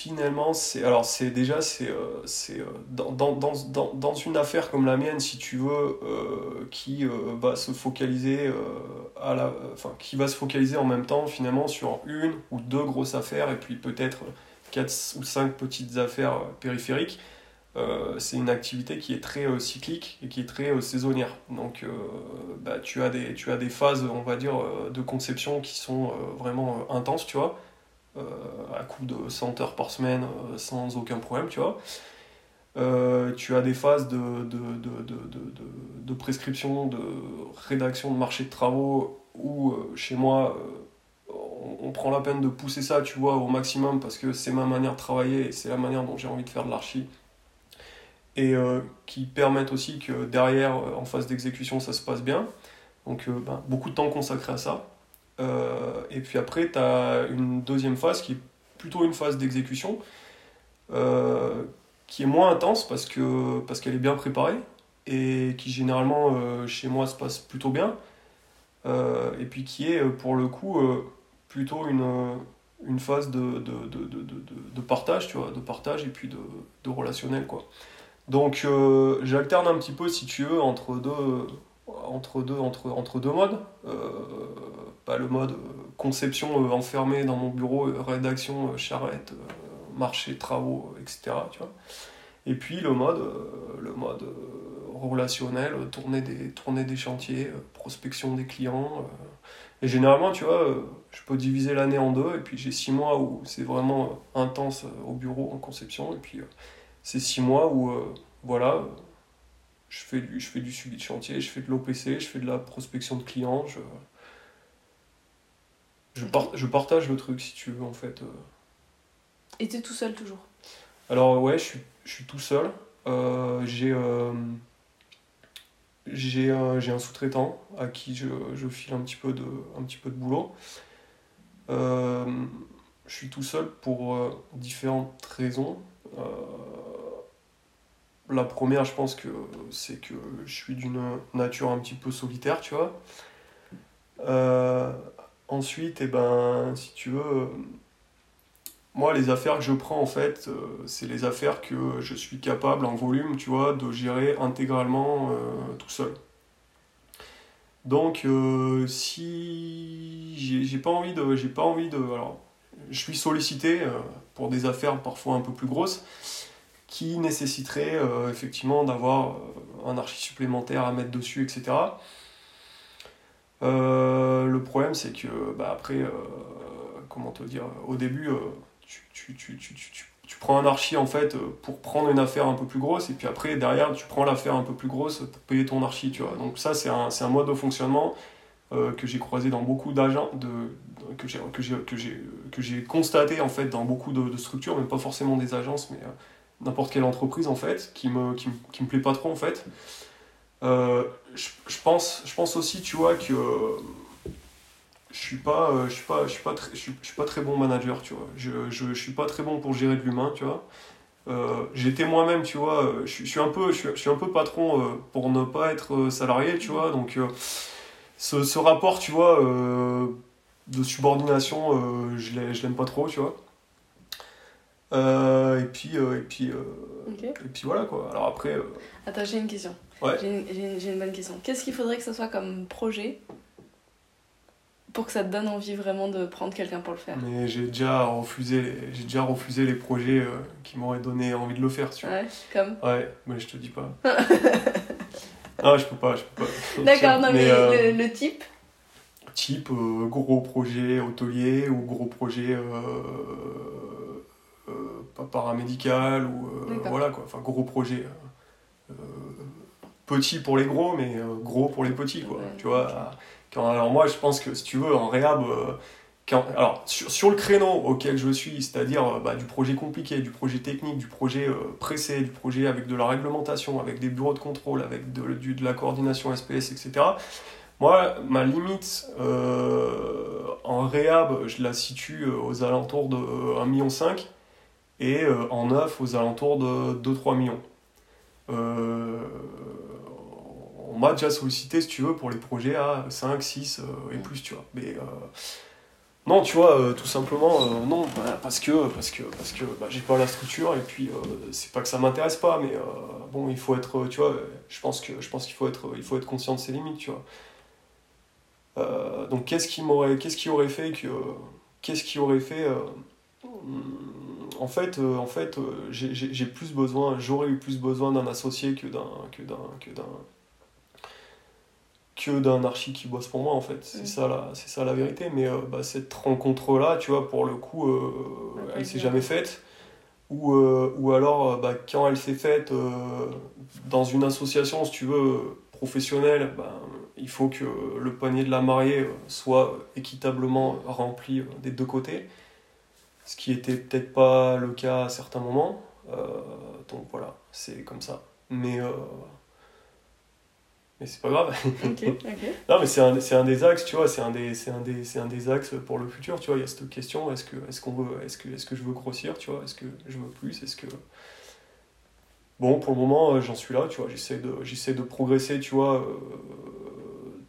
finalement, c'est alors c'est déjà c'est euh, c'est euh, dans, dans, dans, dans, une affaire comme la mienne, si tu veux, euh, qui va se focaliser à la, enfin qui va se focaliser en même temps finalement sur une ou deux grosses affaires et puis peut-être quatre ou cinq petites affaires périphériques. c'est une activité qui est très cyclique et qui est très saisonnière. Donc, bah, tu, as des, tu as des phases, on va dire, de conception qui sont vraiment intenses, tu vois. Euh, à coup de 100 heures par semaine euh, sans aucun problème, tu vois. Euh, tu as des phases de, de, de, de, prescription, de rédaction de marché de travaux où chez moi on, prend la peine de pousser ça, tu vois, au maximum parce que c'est ma manière de travailler et c'est la manière dont j'ai envie de faire de l'archi. Et qui permettent aussi que derrière, en phase d'exécution, ça se passe bien. Donc ben, beaucoup de temps consacré à ça. Euh, et puis après, tu as une deuxième phase qui est plutôt une phase d'exécution, euh, qui est moins intense parce que parce qu'elle est bien préparée et qui généralement euh, chez moi se passe plutôt bien. et puis qui est pour le coup plutôt une, une phase de, de, de, de, partage, tu vois, de partage et puis de relationnel, quoi. Donc j'alterne un petit peu, si tu veux, entre deux, entre deux, entre, entre deux modes. Euh, pas le mode conception euh, enfermé dans mon bureau, euh, rédaction charrette, marché, travaux, etc. Tu vois. Et puis le mode, le mode relationnel, tourner des, des chantiers, prospection des clients. Et généralement, tu vois, je peux diviser l'année en deux, et puis j'ai six mois où c'est vraiment intense au bureau en conception, et puis c'est six mois où, voilà, je fais, du, je fais du suivi de chantier, je fais de l'OPC, je fais de la prospection de clients, je, je, je partage le truc si tu veux en fait. Euh. Et tu es tout seul toujours? Alors ouais, je suis, je suis tout seul. Euh, j'ai euh, j'ai un sous-traitant à qui je, je, file un petit peu de, un petit peu de boulot. je suis tout seul pour différentes raisons. La première, je pense que c'est que je suis d'une nature un petit peu solitaire, tu vois. Euh, ensuite, eh ben, si tu veux, moi, les affaires que je prends, en fait, euh, c'est les affaires que je suis capable, en volume, tu vois, de gérer intégralement euh, tout seul. Donc, si j'ai pas envie de, j'ai pas envie de, alors, je suis sollicité pour des affaires parfois un peu plus grosses qui nécessiterait euh, effectivement d'avoir euh, un archi supplémentaire à mettre dessus, etc. Euh, le problème, c'est que bah, après, comment te dire, au début, tu, tu, tu, tu, prends un archi en fait pour prendre une affaire un peu plus grosse, et puis après, derrière, tu prends l'affaire un peu plus grosse pour payer ton archi, tu vois. Donc ça, c'est un, un, mode de fonctionnement que j'ai croisé dans beaucoup d'agents, de, que j'ai constaté en fait dans beaucoup de, structures, même pas forcément des agences, mais n'importe quelle entreprise en fait, qui me, me plaît pas trop en fait. je, je, pense, je pense aussi, tu vois, que je suis pas je suis pas je suis pas très, bon manager tu vois je, je, suis pas très bon pour gérer de l'humain tu vois euh, j'étais moi-même, tu vois, euh, je, suis un peu, patron euh, pour ne pas être salarié, tu vois, donc ce, ce, rapport, tu vois, de subordination, je l'aime pas trop, tu vois. Et puis, et puis, et puis voilà quoi. Alors après. Attends, j'ai une question. Ouais. J'ai une, une bonne question. Qu'est-ce qu'il faudrait que ce soit comme projet pour que ça te donne envie vraiment de prendre quelqu'un pour le faire? Mais j'ai déjà refusé, j'ai déjà refusé les projets euh, qui m'auraient donné envie de le faire, tu vois. Ouais, comme? Ouais, mais je te dis pas. non, je peux pas, je peux pas. D'accord, non mais, euh, le, type? Type euh, gros projet hôtelier ou gros projet paramédical ou voilà quoi, enfin gros projet. petit pour les gros, mais gros pour les petits, quoi. tu vois alors moi, je pense que si tu veux, en réhab, euh, quand, alors sur, le créneau auquel je suis, c'est-à-dire euh, bah, du projet compliqué, du projet technique, du projet euh, pressé, du projet avec de la réglementation, avec des bureaux de contrôle, avec de, de la coordination SPS, etc. Moi, ma limite en réhab, je la situe aux alentours de 1,5 million et en neuf aux alentours de 2-3 millions on m'a déjà sollicité, si tu veux, pour les projets à 5, 6 euh, et plus, tu vois. Mais euh, non, tu vois, euh, tout simplement, non, bah, parce que, parce que, parce que bah, j'ai pas la structure et puis c'est pas que ça m'intéresse pas, mais bon, il faut être, tu vois, je pense qu'il faut être, il faut être conscient de ses limites, tu vois. donc qu'est-ce qui m'aurait, qu'est-ce qui aurait fait que, qu'est-ce qui aurait fait en fait, en fait j'ai plus besoin, j'aurais eu plus besoin d'un associé que d'un que d'un que d'un que d'un archi qui bosse pour moi en fait. C'est mm. ça la c'est ça la vérité. Mais euh, bah, cette rencontre là tu vois pour le coup euh, elle s'est jamais faite. Ou, euh, ou alors bah, quand elle s'est faite dans une association si tu veux professionnelle bah, il faut que le panier de la mariée soit équitablement rempli des deux côtés ce qui était peut-être pas le cas à certains moments donc voilà c'est comme ça mais mais c'est pas grave. non, mais c'est un, un, des axes, tu vois, c'est un, des, un, des, un des axes pour le futur, tu vois. Il y a cette question est-ce que, est qu'on veut, est-ce que, est que je veux grossir, tu vois? Est-ce que je veux plus? Est-ce que. Bon, pour le moment, euh, j'en suis là, tu vois. J'essaie de, j'essaie de progresser, tu vois, euh,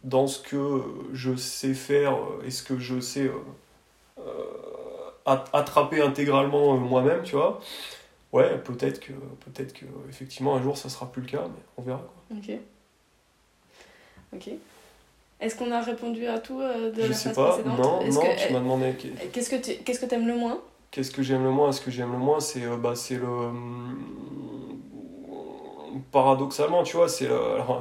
dans ce que je sais faire et ce que je sais euh, attraper intégralement moi-même, tu vois. Ouais, peut-être que, peut-être que, effectivement, un jour, ça sera plus le cas, mais on verra. Quoi. Ok. Ok. Est-ce qu'on a répondu à tout euh, de je la sais pas. Non, non, tu m'as demandé. Qu'est-ce que tu qu'est-ce que aimes le moins? Qu'est-ce que j'aime le moins? Ce que j'aime le moins, c'est euh, bah, c'est le paradoxalement, tu vois, c'est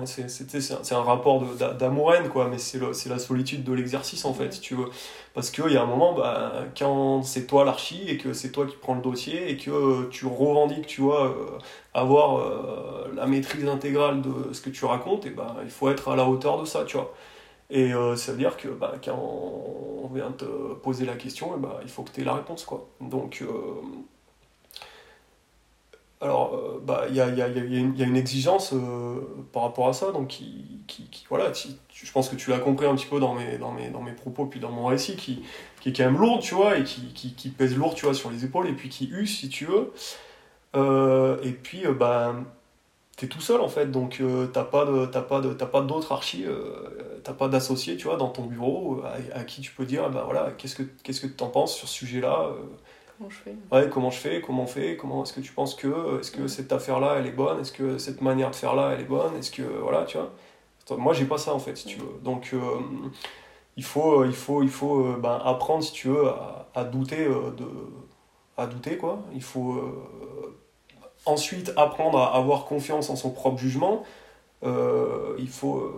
c'est un rapport d'amour-haine, quoi, mais c'est la solitude de l'exercice, en fait, si tu veux. Parce qu'il y a un moment, bah, quand c'est toi l'archi et que c'est toi qui prends le dossier et que tu revendiques, tu vois, euh, avoir euh, la maîtrise intégrale de ce que tu racontes, et bah, il faut être à la hauteur de ça, tu vois. Et euh, ça veut dire que bah, quand on vient te poser la question, et bah, il faut que tu aies la réponse, quoi. Donc alors, euh, bah, il y, a, y, a, y, a une exigence euh, par rapport à ça, donc qui, qui, voilà, je pense que tu l'as compris un petit peu dans mes, propos, puis dans mon récit, qui, qui est quand même lourde, tu vois, et qui, qui, qui, pèse lourd, tu vois, sur les épaules, et puis qui use, si tu veux. Euh, et puis, bah, t'es tout seul, en fait, donc t'as pas d'autres archis, t'as pas d'associés, tu vois, dans ton bureau, à, qui tu peux dire, bah voilà, qu'est-ce que, qu'est-ce que t'en penses sur ce sujet-là Comment je fais? Ouais, comment je fais, comment on fait, comment est-ce que tu penses que, est-ce que cette affaire-là, elle est bonne, est-ce que cette manière de faire-là, elle est bonne, est-ce que, voilà, tu vois? Moi, j'ai pas ça, en fait, si tu veux. Donc, euh, il faut, il faut, il faut euh, ben, apprendre, si tu veux, à, à douter euh, de... à douter, quoi. Il faut ensuite apprendre à avoir confiance en son propre jugement. il faut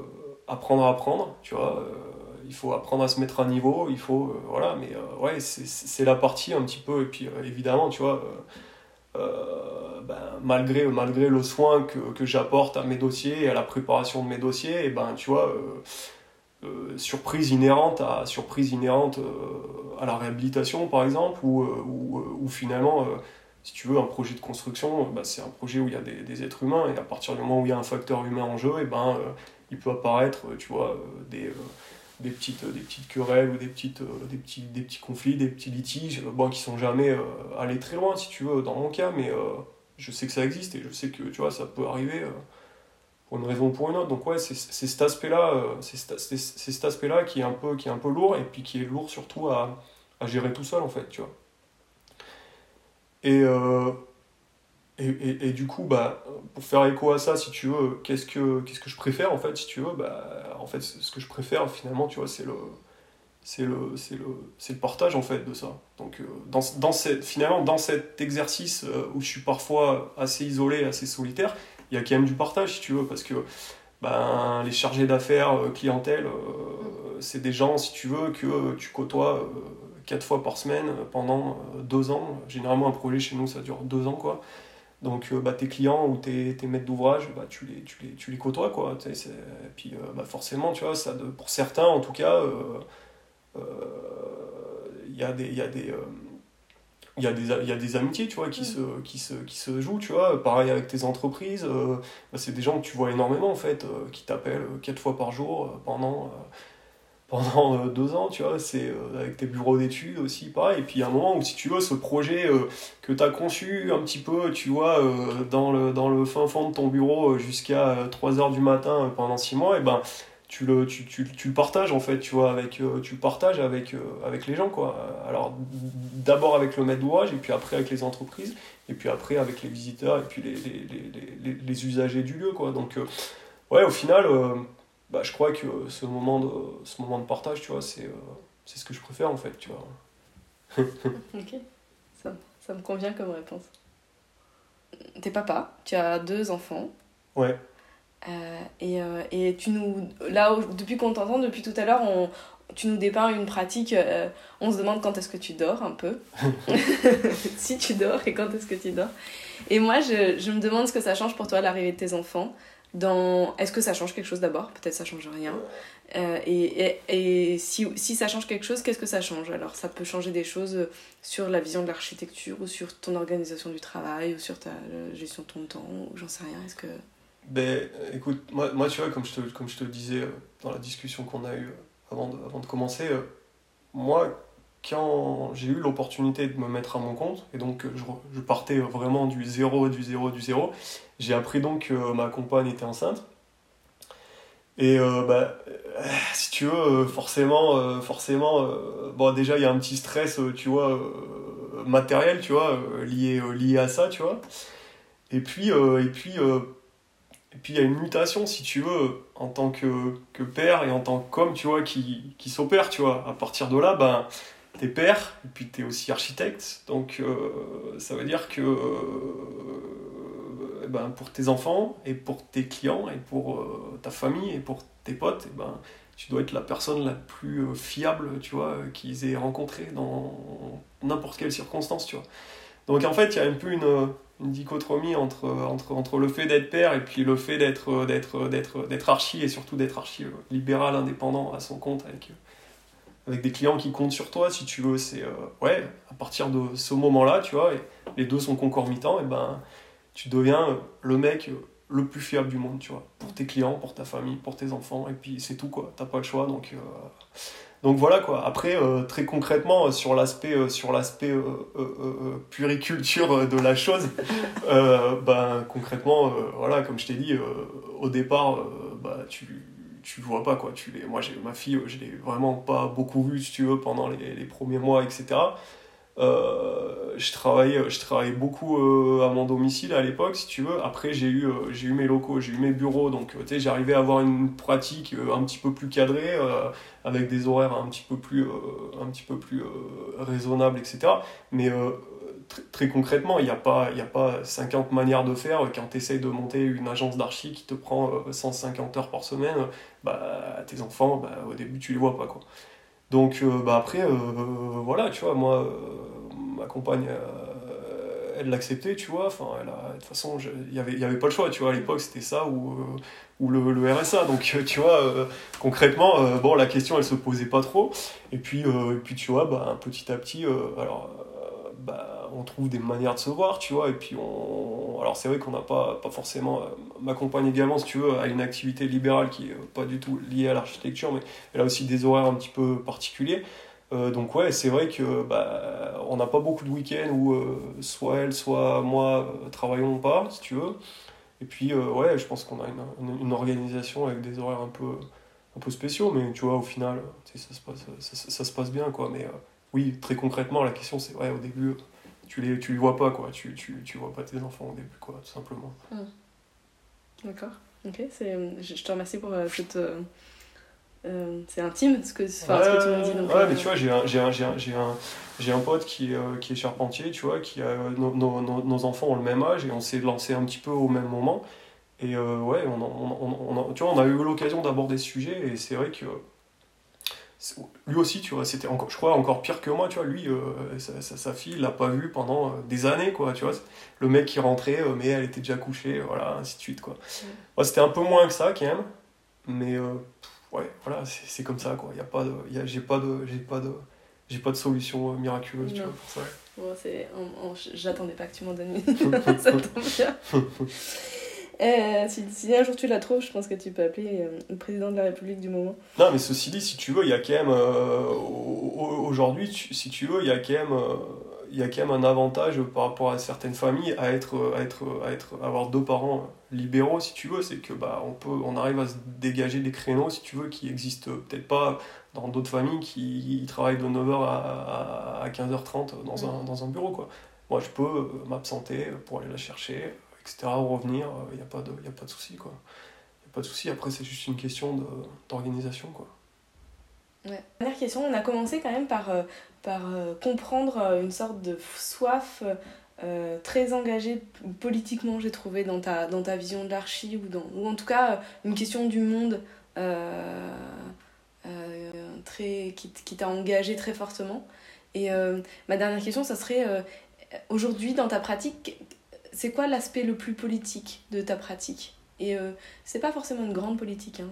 apprendre à apprendre, tu vois il faut apprendre à se mettre à niveau, il faut, euh, voilà, mais euh, ouais, c'est la partie un petit peu, et puis euh, évidemment, tu vois, ben, malgré, malgré le soin que, que j'apporte à mes dossiers et à la préparation de mes dossiers, et ben, tu vois, surprise inhérente à surprise inhérente à la réhabilitation par exemple ou, finalement si tu veux un projet de construction bah, c'est un projet où il y a des, des, êtres humains et à partir du moment où il y a un facteur humain en jeu et ben il peut apparaître tu vois des des petites, des petites querelles ou des, petites, des, petits, des petits conflits, des petits litiges, bon, qui sont jamais allés très loin, si tu veux, dans mon cas, mais je sais que ça existe et je sais que tu vois, ça peut arriver pour une raison ou pour une autre. Donc ouais, c'est cet aspect-là, euh, c'est cet aspect-là qui est un peu qui est un peu lourd et puis qui est lourd surtout à, à gérer tout seul en fait, tu vois. Et, euh, et, et, et, du coup, bah, pour faire écho à ça, si tu veux, qu'est-ce que qu'est-ce que je préfère en fait, si tu veux, bah, en fait, ce que je préfère finalement, tu vois, c'est le c'est le, c'est le, c'est le partage en fait de ça. Donc euh, dans, dans cette, finalement dans cet exercice où je suis parfois assez isolé, assez solitaire, il y a quand même du partage si tu veux, parce que ben, les chargés d'affaires, euh, clientèle, euh, c'est des gens, si tu veux, que tu côtoies euh, quatre fois par semaine pendant deux ans. Généralement, un projet chez nous, ça dure deux ans, quoi. Donc, bah, tes clients ou tes, tes maîtres d'ouvrage, bah, tu, les, tu, les, tu les côtoies, quoi. Et puis, bah, forcément, tu vois, ça de, pour certains, en tout cas, il y a des... Y a des il y, a des, il y a des amitiés tu vois qui, se, qui, se, qui se jouent tu vois pareil avec tes entreprises euh, bah, c'est des gens que tu vois énormément en fait euh, qui t'appellent quatre fois par jour euh, pendant pendant deux ans tu vois c'est avec tes bureaux d'études aussi pareil et puis il y a un moment où si tu veux ce projet que tu as conçu un petit peu tu vois dans le dans le fin fond de ton bureau jusqu'à 3 heures du matin pendant six mois et ben tu le, tu, tu, tu, le partages en fait, tu vois, avec, euh, tu partages avec, euh, avec les gens, quoi. Alors, d'abord avec le maître d'ouvrage, et puis après avec les entreprises, et puis après avec les visiteurs, et puis les, les, les, les usagers du lieu, quoi. Donc, euh, ouais, au final, bah, je crois que ce moment de, ce moment de partage, tu vois, c'est c'est ce que je préfère, en fait, tu vois. ok, ça, ça me convient comme réponse. T'es papa, tu as deux enfants. Ouais. Euh, et, euh, et, tu nous. Là, depuis qu'on t'entend, depuis tout à l'heure, on, tu nous dépeins une pratique. Euh, on se demande quand est-ce que tu dors un peu. si tu dors et quand est-ce que tu dors. Et moi, je, je, me demande ce que ça change pour toi l'arrivée de tes enfants. Dans... Est-ce que ça change quelque chose d'abord? Peut-être ça change rien. et, et, et si, si, ça change quelque chose, qu'est-ce que ça change? Alors, ça peut changer des choses sur la vision de l'architecture ou sur ton organisation du travail ou sur ta gestion de ton temps ou j'en sais rien. Est-ce que. Ben, écoute, moi, moi, tu vois, comme je te, comme je te le disais euh, dans la discussion qu'on a eue euh, avant de, avant de commencer, euh, moi, quand j'ai eu l'opportunité de me mettre à mon compte, et donc je, je partais vraiment du zéro, du zéro, du zéro, j'ai appris donc que ma compagne était enceinte. Et bah, si tu veux, forcément, forcément bon, déjà il y a un petit stress, tu vois, matériel, tu vois, lié, lié à ça, tu vois. Et puis, et puis et puis il y a une mutation, si tu veux, en tant que, que père et en tant qu'homme, tu vois, qui, qui s'opère, tu vois. À partir de là, ben, t'es père, et puis t'es aussi architecte. Donc euh, ça veut dire que euh, ben, pour tes enfants, et pour tes clients, et pour euh, ta famille, et pour tes potes, et ben, tu dois être la personne la plus fiable, tu vois, qu'ils aient rencontré dans n'importe quelle circonstance, tu vois. Donc en fait, il y a un peu une une dichotomie entre, entre, entre le fait d'être père et puis le fait d'être, d'être, d'être, d'être archi et surtout d'être archi libéral, indépendant à son compte avec, avec des clients qui comptent sur toi, si tu veux. C'est, euh, ouais, à partir de ce moment-là, tu vois, et les deux sont concomitants, et ben, tu deviens le mec le plus fiable du monde, tu vois, pour tes clients, pour ta famille, pour tes enfants, et puis c'est tout, quoi. T'as pas le choix, donc. Euh, donc voilà quoi. Après, euh, très concrètement, sur l'aspect sur l'aspect puriculture de la chose, ben concrètement, voilà, comme je t'ai dit, au départ, bah, tu tu vois pas quoi. Tu les, moi, j'ai ma fille, je l'ai vraiment pas beaucoup vue, si tu veux, pendant les, les premiers mois, etc. Euh, je, travaillais, je travaillais beaucoup euh, à mon domicile à l'époque, si tu veux. Après, j'ai eu, euh, j'ai eu mes locaux, j'ai eu mes bureaux, donc j'arrivais à avoir une pratique un petit peu plus cadrée, avec des horaires un petit peu plus, un petit peu plus raisonnables, etc. Mais très concrètement, il n'y a, pas, a pas 50 manières de faire. Quand tu essayes de monter une agence d'archi qui te prend 150 heures par semaine, bah, tes enfants, bah, au début, tu les vois pas. Quoi. Donc euh, bah après, euh, voilà, tu vois, moi, euh, ma compagne, elle l'acceptait, tu vois. De toute façon, il n'y avait, y avait pas le choix, tu vois. À l'époque, c'était ça ou, ou le, le, RSA. Donc, tu vois, concrètement, bon, la question, elle se posait pas trop. Et puis, et puis tu vois, bah, petit à petit, alors, bah, on trouve des manières de se voir, tu vois. Et puis, on... alors, c'est vrai qu'on n'a pas, pas forcément. ma compagne également, si tu veux, a une activité libérale qui est pas du tout liée à l'architecture, mais elle a aussi des horaires un petit peu particuliers. Euh, donc ouais, c'est vrai que bah, n'a pas beaucoup de week-ends où euh, soit elle, soit moi euh, travaillons pas, si tu veux. Et puis ouais, je pense qu'on a une, une, organisation avec des horaires un peu, un peu spéciaux, mais tu vois, au final, ça se, passe, ça, se passe bien, quoi. Mais oui, très concrètement, la question c'est, ouais, au début, tu les, tu les vois pas, quoi. Tu, tu, tu vois pas tes enfants au début, quoi, tout simplement. Mmh. D'accord. Ok, je te remercie pour cette euh, c'est intime ce que, ce que tu me dis. Donc, ouais, euh, mais tu vois, j'ai un, j'ai un, un, un, un pote qui, euh, qui est charpentier, tu vois, qui a, nos, nos, nos, enfants ont le même âge et on s'est lancé un petit peu au même moment. Et ouais, on, on, on, tu vois, on a eu l'occasion d'aborder ce sujet et c'est vrai que lui aussi, tu vois, c'était encore, je crois, encore pire que moi, tu vois, lui, sa, sa, fille l'a pas vu pendant des années, quoi, tu vois, le mec qui rentrait, mais elle était déjà couchée, voilà, ainsi de suite, quoi. Ouais, c'était un peu moins que ça, quand même, mais ouais, voilà, c'est comme ça, quoi. Y a pas de, y a, j'ai pas de, j'ai pas de, j'ai pas de solution euh, miraculeuse, tu vois, pour ça. Bon, c'est, j'attendais pas que tu m'en donnes une. ça tombe bien. Euh, si, si, un jour tu la trouves, je pense que tu peux appeler euh, le président de la République du moment. Non, mais ceci dit, si tu veux, il y a quand même. aujourd'hui, si tu veux, il y a quand même il y a quand même un avantage par rapport à certaines familles à être, à être, à être avoir deux parents libéraux si tu veux c'est que bah on peut on arrive à se dégager des créneaux si tu veux qui existent peut-être pas dans d'autres familles qui travaillent de 9h à, à 15h30 dans un, dans un bureau quoi moi je peux euh, m'absenter pour aller la chercher etc revenir il n'y a pas de il a pas de souci quoi il a pas de souci après c'est juste une question d'organisation quoi ouais. Dernière question, on a commencé quand même par, euh, par euh, comprendre euh, une sorte de soif euh, très engagée politiquement, j'ai trouvé, dans ta, dans ta vision de l'archi, ou, dans, ou en tout cas une question du monde très, qui, qui t'a engagé très fortement. Et ma dernière question, ça serait, aujourd'hui, dans ta pratique, c'est quoi l'aspect le plus politique de ta pratique? Et c'est pas forcément une grande politique. Hein.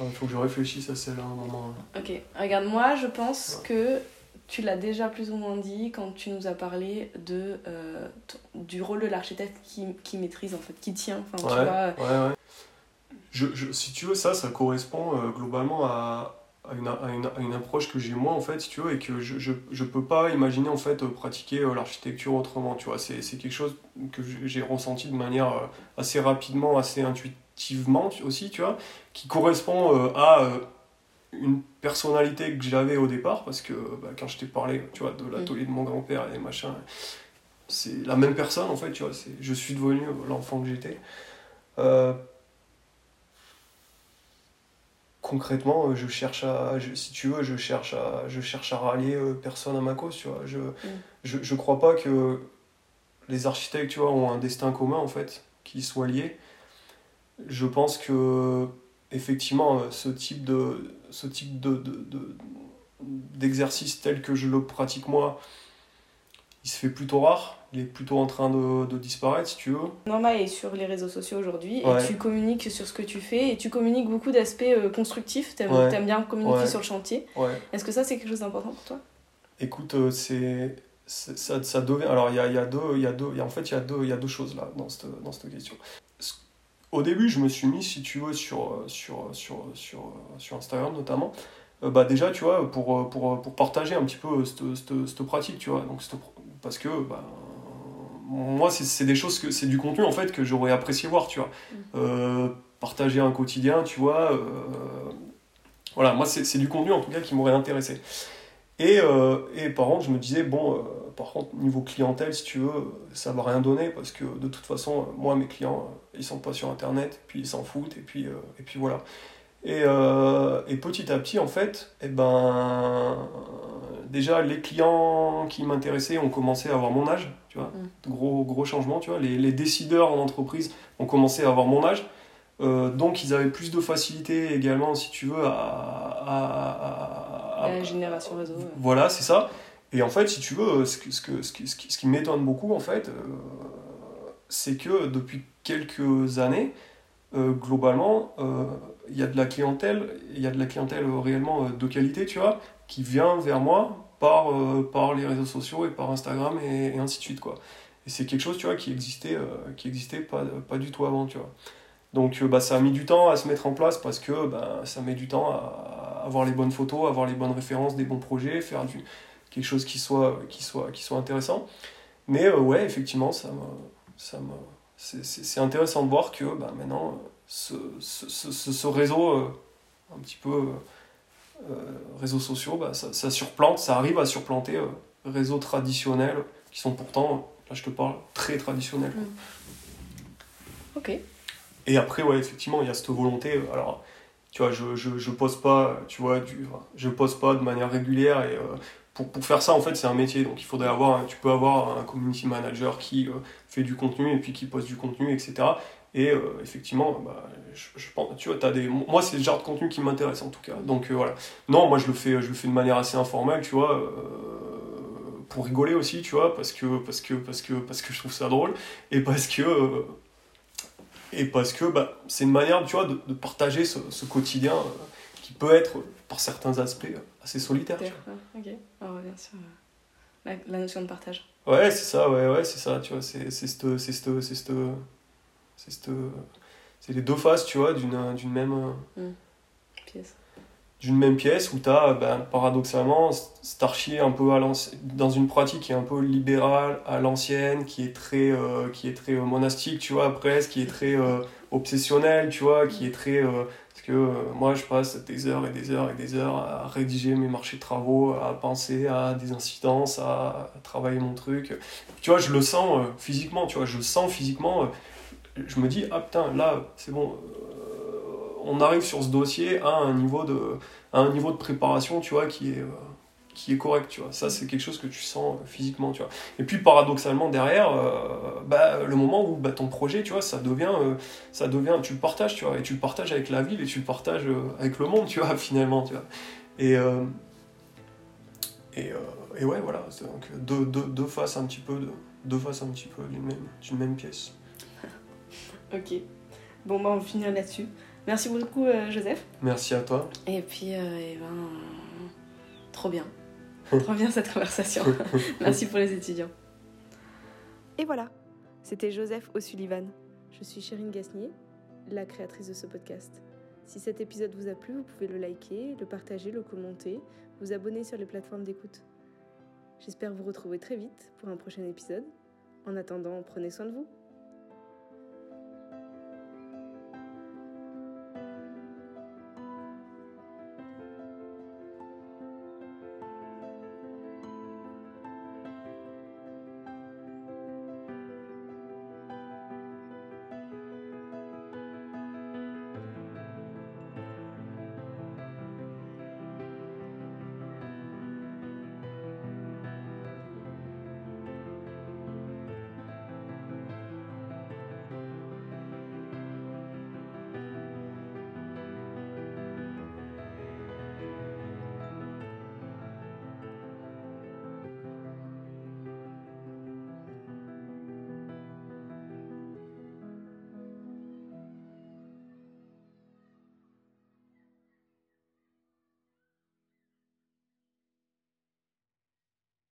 Il faut que je réfléchisse à celle-là un moment. Ok, regarde, moi je pense que tu l'as déjà plus ou moins dit quand tu nous as parlé de, euh, du rôle de l'architecte qui, qui, maîtrise, en fait, qui tient. Enfin, ouais, tu vois... ouais, ouais. Je, je, si tu veux, ça, ça correspond euh, globalement à, à, une, à, une, à, une, approche que j'ai moi, en fait, si tu veux, et que je, je, je peux pas imaginer, en fait, pratiquer euh, l'architecture autrement, tu vois. C'est quelque chose que j'ai ressenti de manière assez rapidement, assez intuitivement aussi, tu vois, qui correspond à une personnalité que j'avais au départ, parce que bah, quand je t'ai parlé, tu vois, de l'atelier de mon grand-père et machin, c'est la même personne en fait, tu vois, je suis devenu l'enfant que j'étais. Euh, concrètement, je cherche à, si tu veux, je cherche à, je cherche à rallier euh, personne à ma cause, tu vois. Je, mm. je, je, crois pas que les architectes, tu vois, ont un destin commun en fait, qui soit lié. Je pense que effectivement, euh, ce type de, ce type de, de, d'exercice tel que je le pratique moi, il se fait plutôt rare. Il est plutôt en train de, de disparaître, si tu veux. Norma est sur les réseaux sociaux aujourd'hui et tu communiques sur ce que tu fais et tu communiques beaucoup d'aspects euh, constructifs. Tu aimes, bien communiquer sur le chantier. Est-ce que ça, c'est quelque chose d'important pour toi? Écoute, euh, c'est, ça, ça devient. Alors, il y a, y a deux. Y a deux y a, en fait, il y, a deux, y a deux choses là dans cette, dans cette question au début, je me suis mis, si tu veux, sur, sur, sur, sur, sur Instagram notamment, euh, bah déjà, tu vois, pour, pour, pour partager un petit peu cette, cette, cette pratique, tu vois. Donc, parce que, bah, moi, c'est des choses que c'est du contenu en fait que j'aurais apprécié voir, tu vois. Mm. Euh, partager un quotidien, tu vois. Euh, voilà, moi, c'est du contenu en tout cas qui m'aurait intéressé. Et, et par contre, je me disais, bon, par contre, niveau clientèle, si tu veux, ça va rien donner parce que de toute façon, moi, mes clients, ils sont pas sur Internet, puis ils s'en foutent, et puis, euh, et puis voilà. Et, euh, et, petit à petit, en fait, eh ben, déjà, les clients qui m'intéressaient ont commencé à avoir mon âge, tu vois, mm. gros, gros changement, tu vois. Les, les, décideurs en entreprise ont commencé à avoir mon âge. Euh, donc ils avaient plus de facilité également, si tu veux, à... à, à, à la génération réseau. Voilà, c'est ça. Et en fait, si tu veux, ce, que, ce, que, ce, qui, ce qui m'étonne beaucoup, en fait, c'est que depuis quelques années, globalement, il y a de la clientèle, il y a de la clientèle réellement de qualité, tu vois, qui vient vers moi par, par les réseaux sociaux et par Instagram et, ainsi de suite, quoi. Et c'est quelque chose, tu vois, qui existait, euh, qui existait pas, pas du tout avant, tu vois. Donc euh, bah, ça a mis du temps à se mettre en place parce que bah, ça met du temps à avoir les bonnes photos, avoir les bonnes références, des bons projets, faire du, quelque chose qui soit, qui soit, qui soit intéressant. Mais euh, ouais, effectivement, ça ça c'est intéressant de voir que bah, maintenant, ce, ce, ce, ce réseau, un petit peu réseaux sociaux, bah, ça, ça, surplante, ça arrive à surplanter réseaux traditionnels qui sont pourtant Là, je te parle très traditionnel. Mm. Ok. Et après, ouais, effectivement, il y a cette volonté. Euh, alors, tu vois, je, je, je pose pas, tu vois, du, je pose pas de manière régulière et. Euh, pour, pour, faire ça, en fait, c'est un métier. Donc, il faudrait avoir, tu peux avoir un community manager qui euh, fait du contenu et puis qui poste du contenu, etc. Et effectivement, bah, je, pense, tu vois, as des, moi, c'est le genre de contenu qui m'intéresse en tout cas. Donc, voilà. Non, moi, je le fais, je le fais de manière assez informelle, tu vois pour rigoler aussi, tu vois, parce que, parce que, parce que, parce que je trouve ça drôle, et parce que, euh, et parce que bah, c'est une manière, tu vois, de, de partager ce, quotidien euh, qui peut être, par certains aspects, assez solitaire. Ok, alors, bien sûr, la, la, notion de partage. Ouais, c'est ça, ouais, ouais, c'est ça, tu vois, c'est c'est c'est les deux faces, tu vois, d'une même... Mmh. Pièce d'une même pièce où tu as ben, paradoxalement Starchi un peu à dans une pratique qui est un peu libérale à l'ancienne qui est très euh, qui est très euh, monastique tu vois presque qui est très euh, obsessionnel tu vois qui est très parce que moi je passe des heures et des heures et des heures à rédiger mes marchés de travaux à penser à des incidences à, travailler mon truc. Tu vois je le sens physiquement tu vois je sens physiquement je me dis ah putain là c'est bon on arrive sur ce dossier à un niveau de, un niveau de préparation, tu vois, qui est, euh, qui est correct, tu vois. Ça, c'est quelque chose que tu sens euh, physiquement, tu vois. Et puis, paradoxalement, derrière, euh, bah, le moment où bah, ton projet, tu vois, ça devient, ça devient, tu le partages, tu vois, et tu le partages avec la ville et tu le partages avec le monde, tu vois, finalement, tu vois. Et, et, et, ouais, voilà, donc deux, deux, deux, faces un petit peu, de, deux faces un petit peu d'une même, même pièce. ok. Bon, bah, on finit là-dessus. Merci beaucoup, euh, Joseph. Merci à toi. Et puis, euh, eh ben, trop bien. trop bien cette conversation. Merci pour les étudiants. Et voilà, c'était Joseph O'Sullivan. Je suis Chérine Gasnier, la créatrice de ce podcast. Si cet épisode vous a plu, vous pouvez le liker, le partager, le commenter, vous abonner sur les plateformes d'écoute. J'espère vous retrouver très vite pour un prochain épisode. En attendant, prenez soin de vous.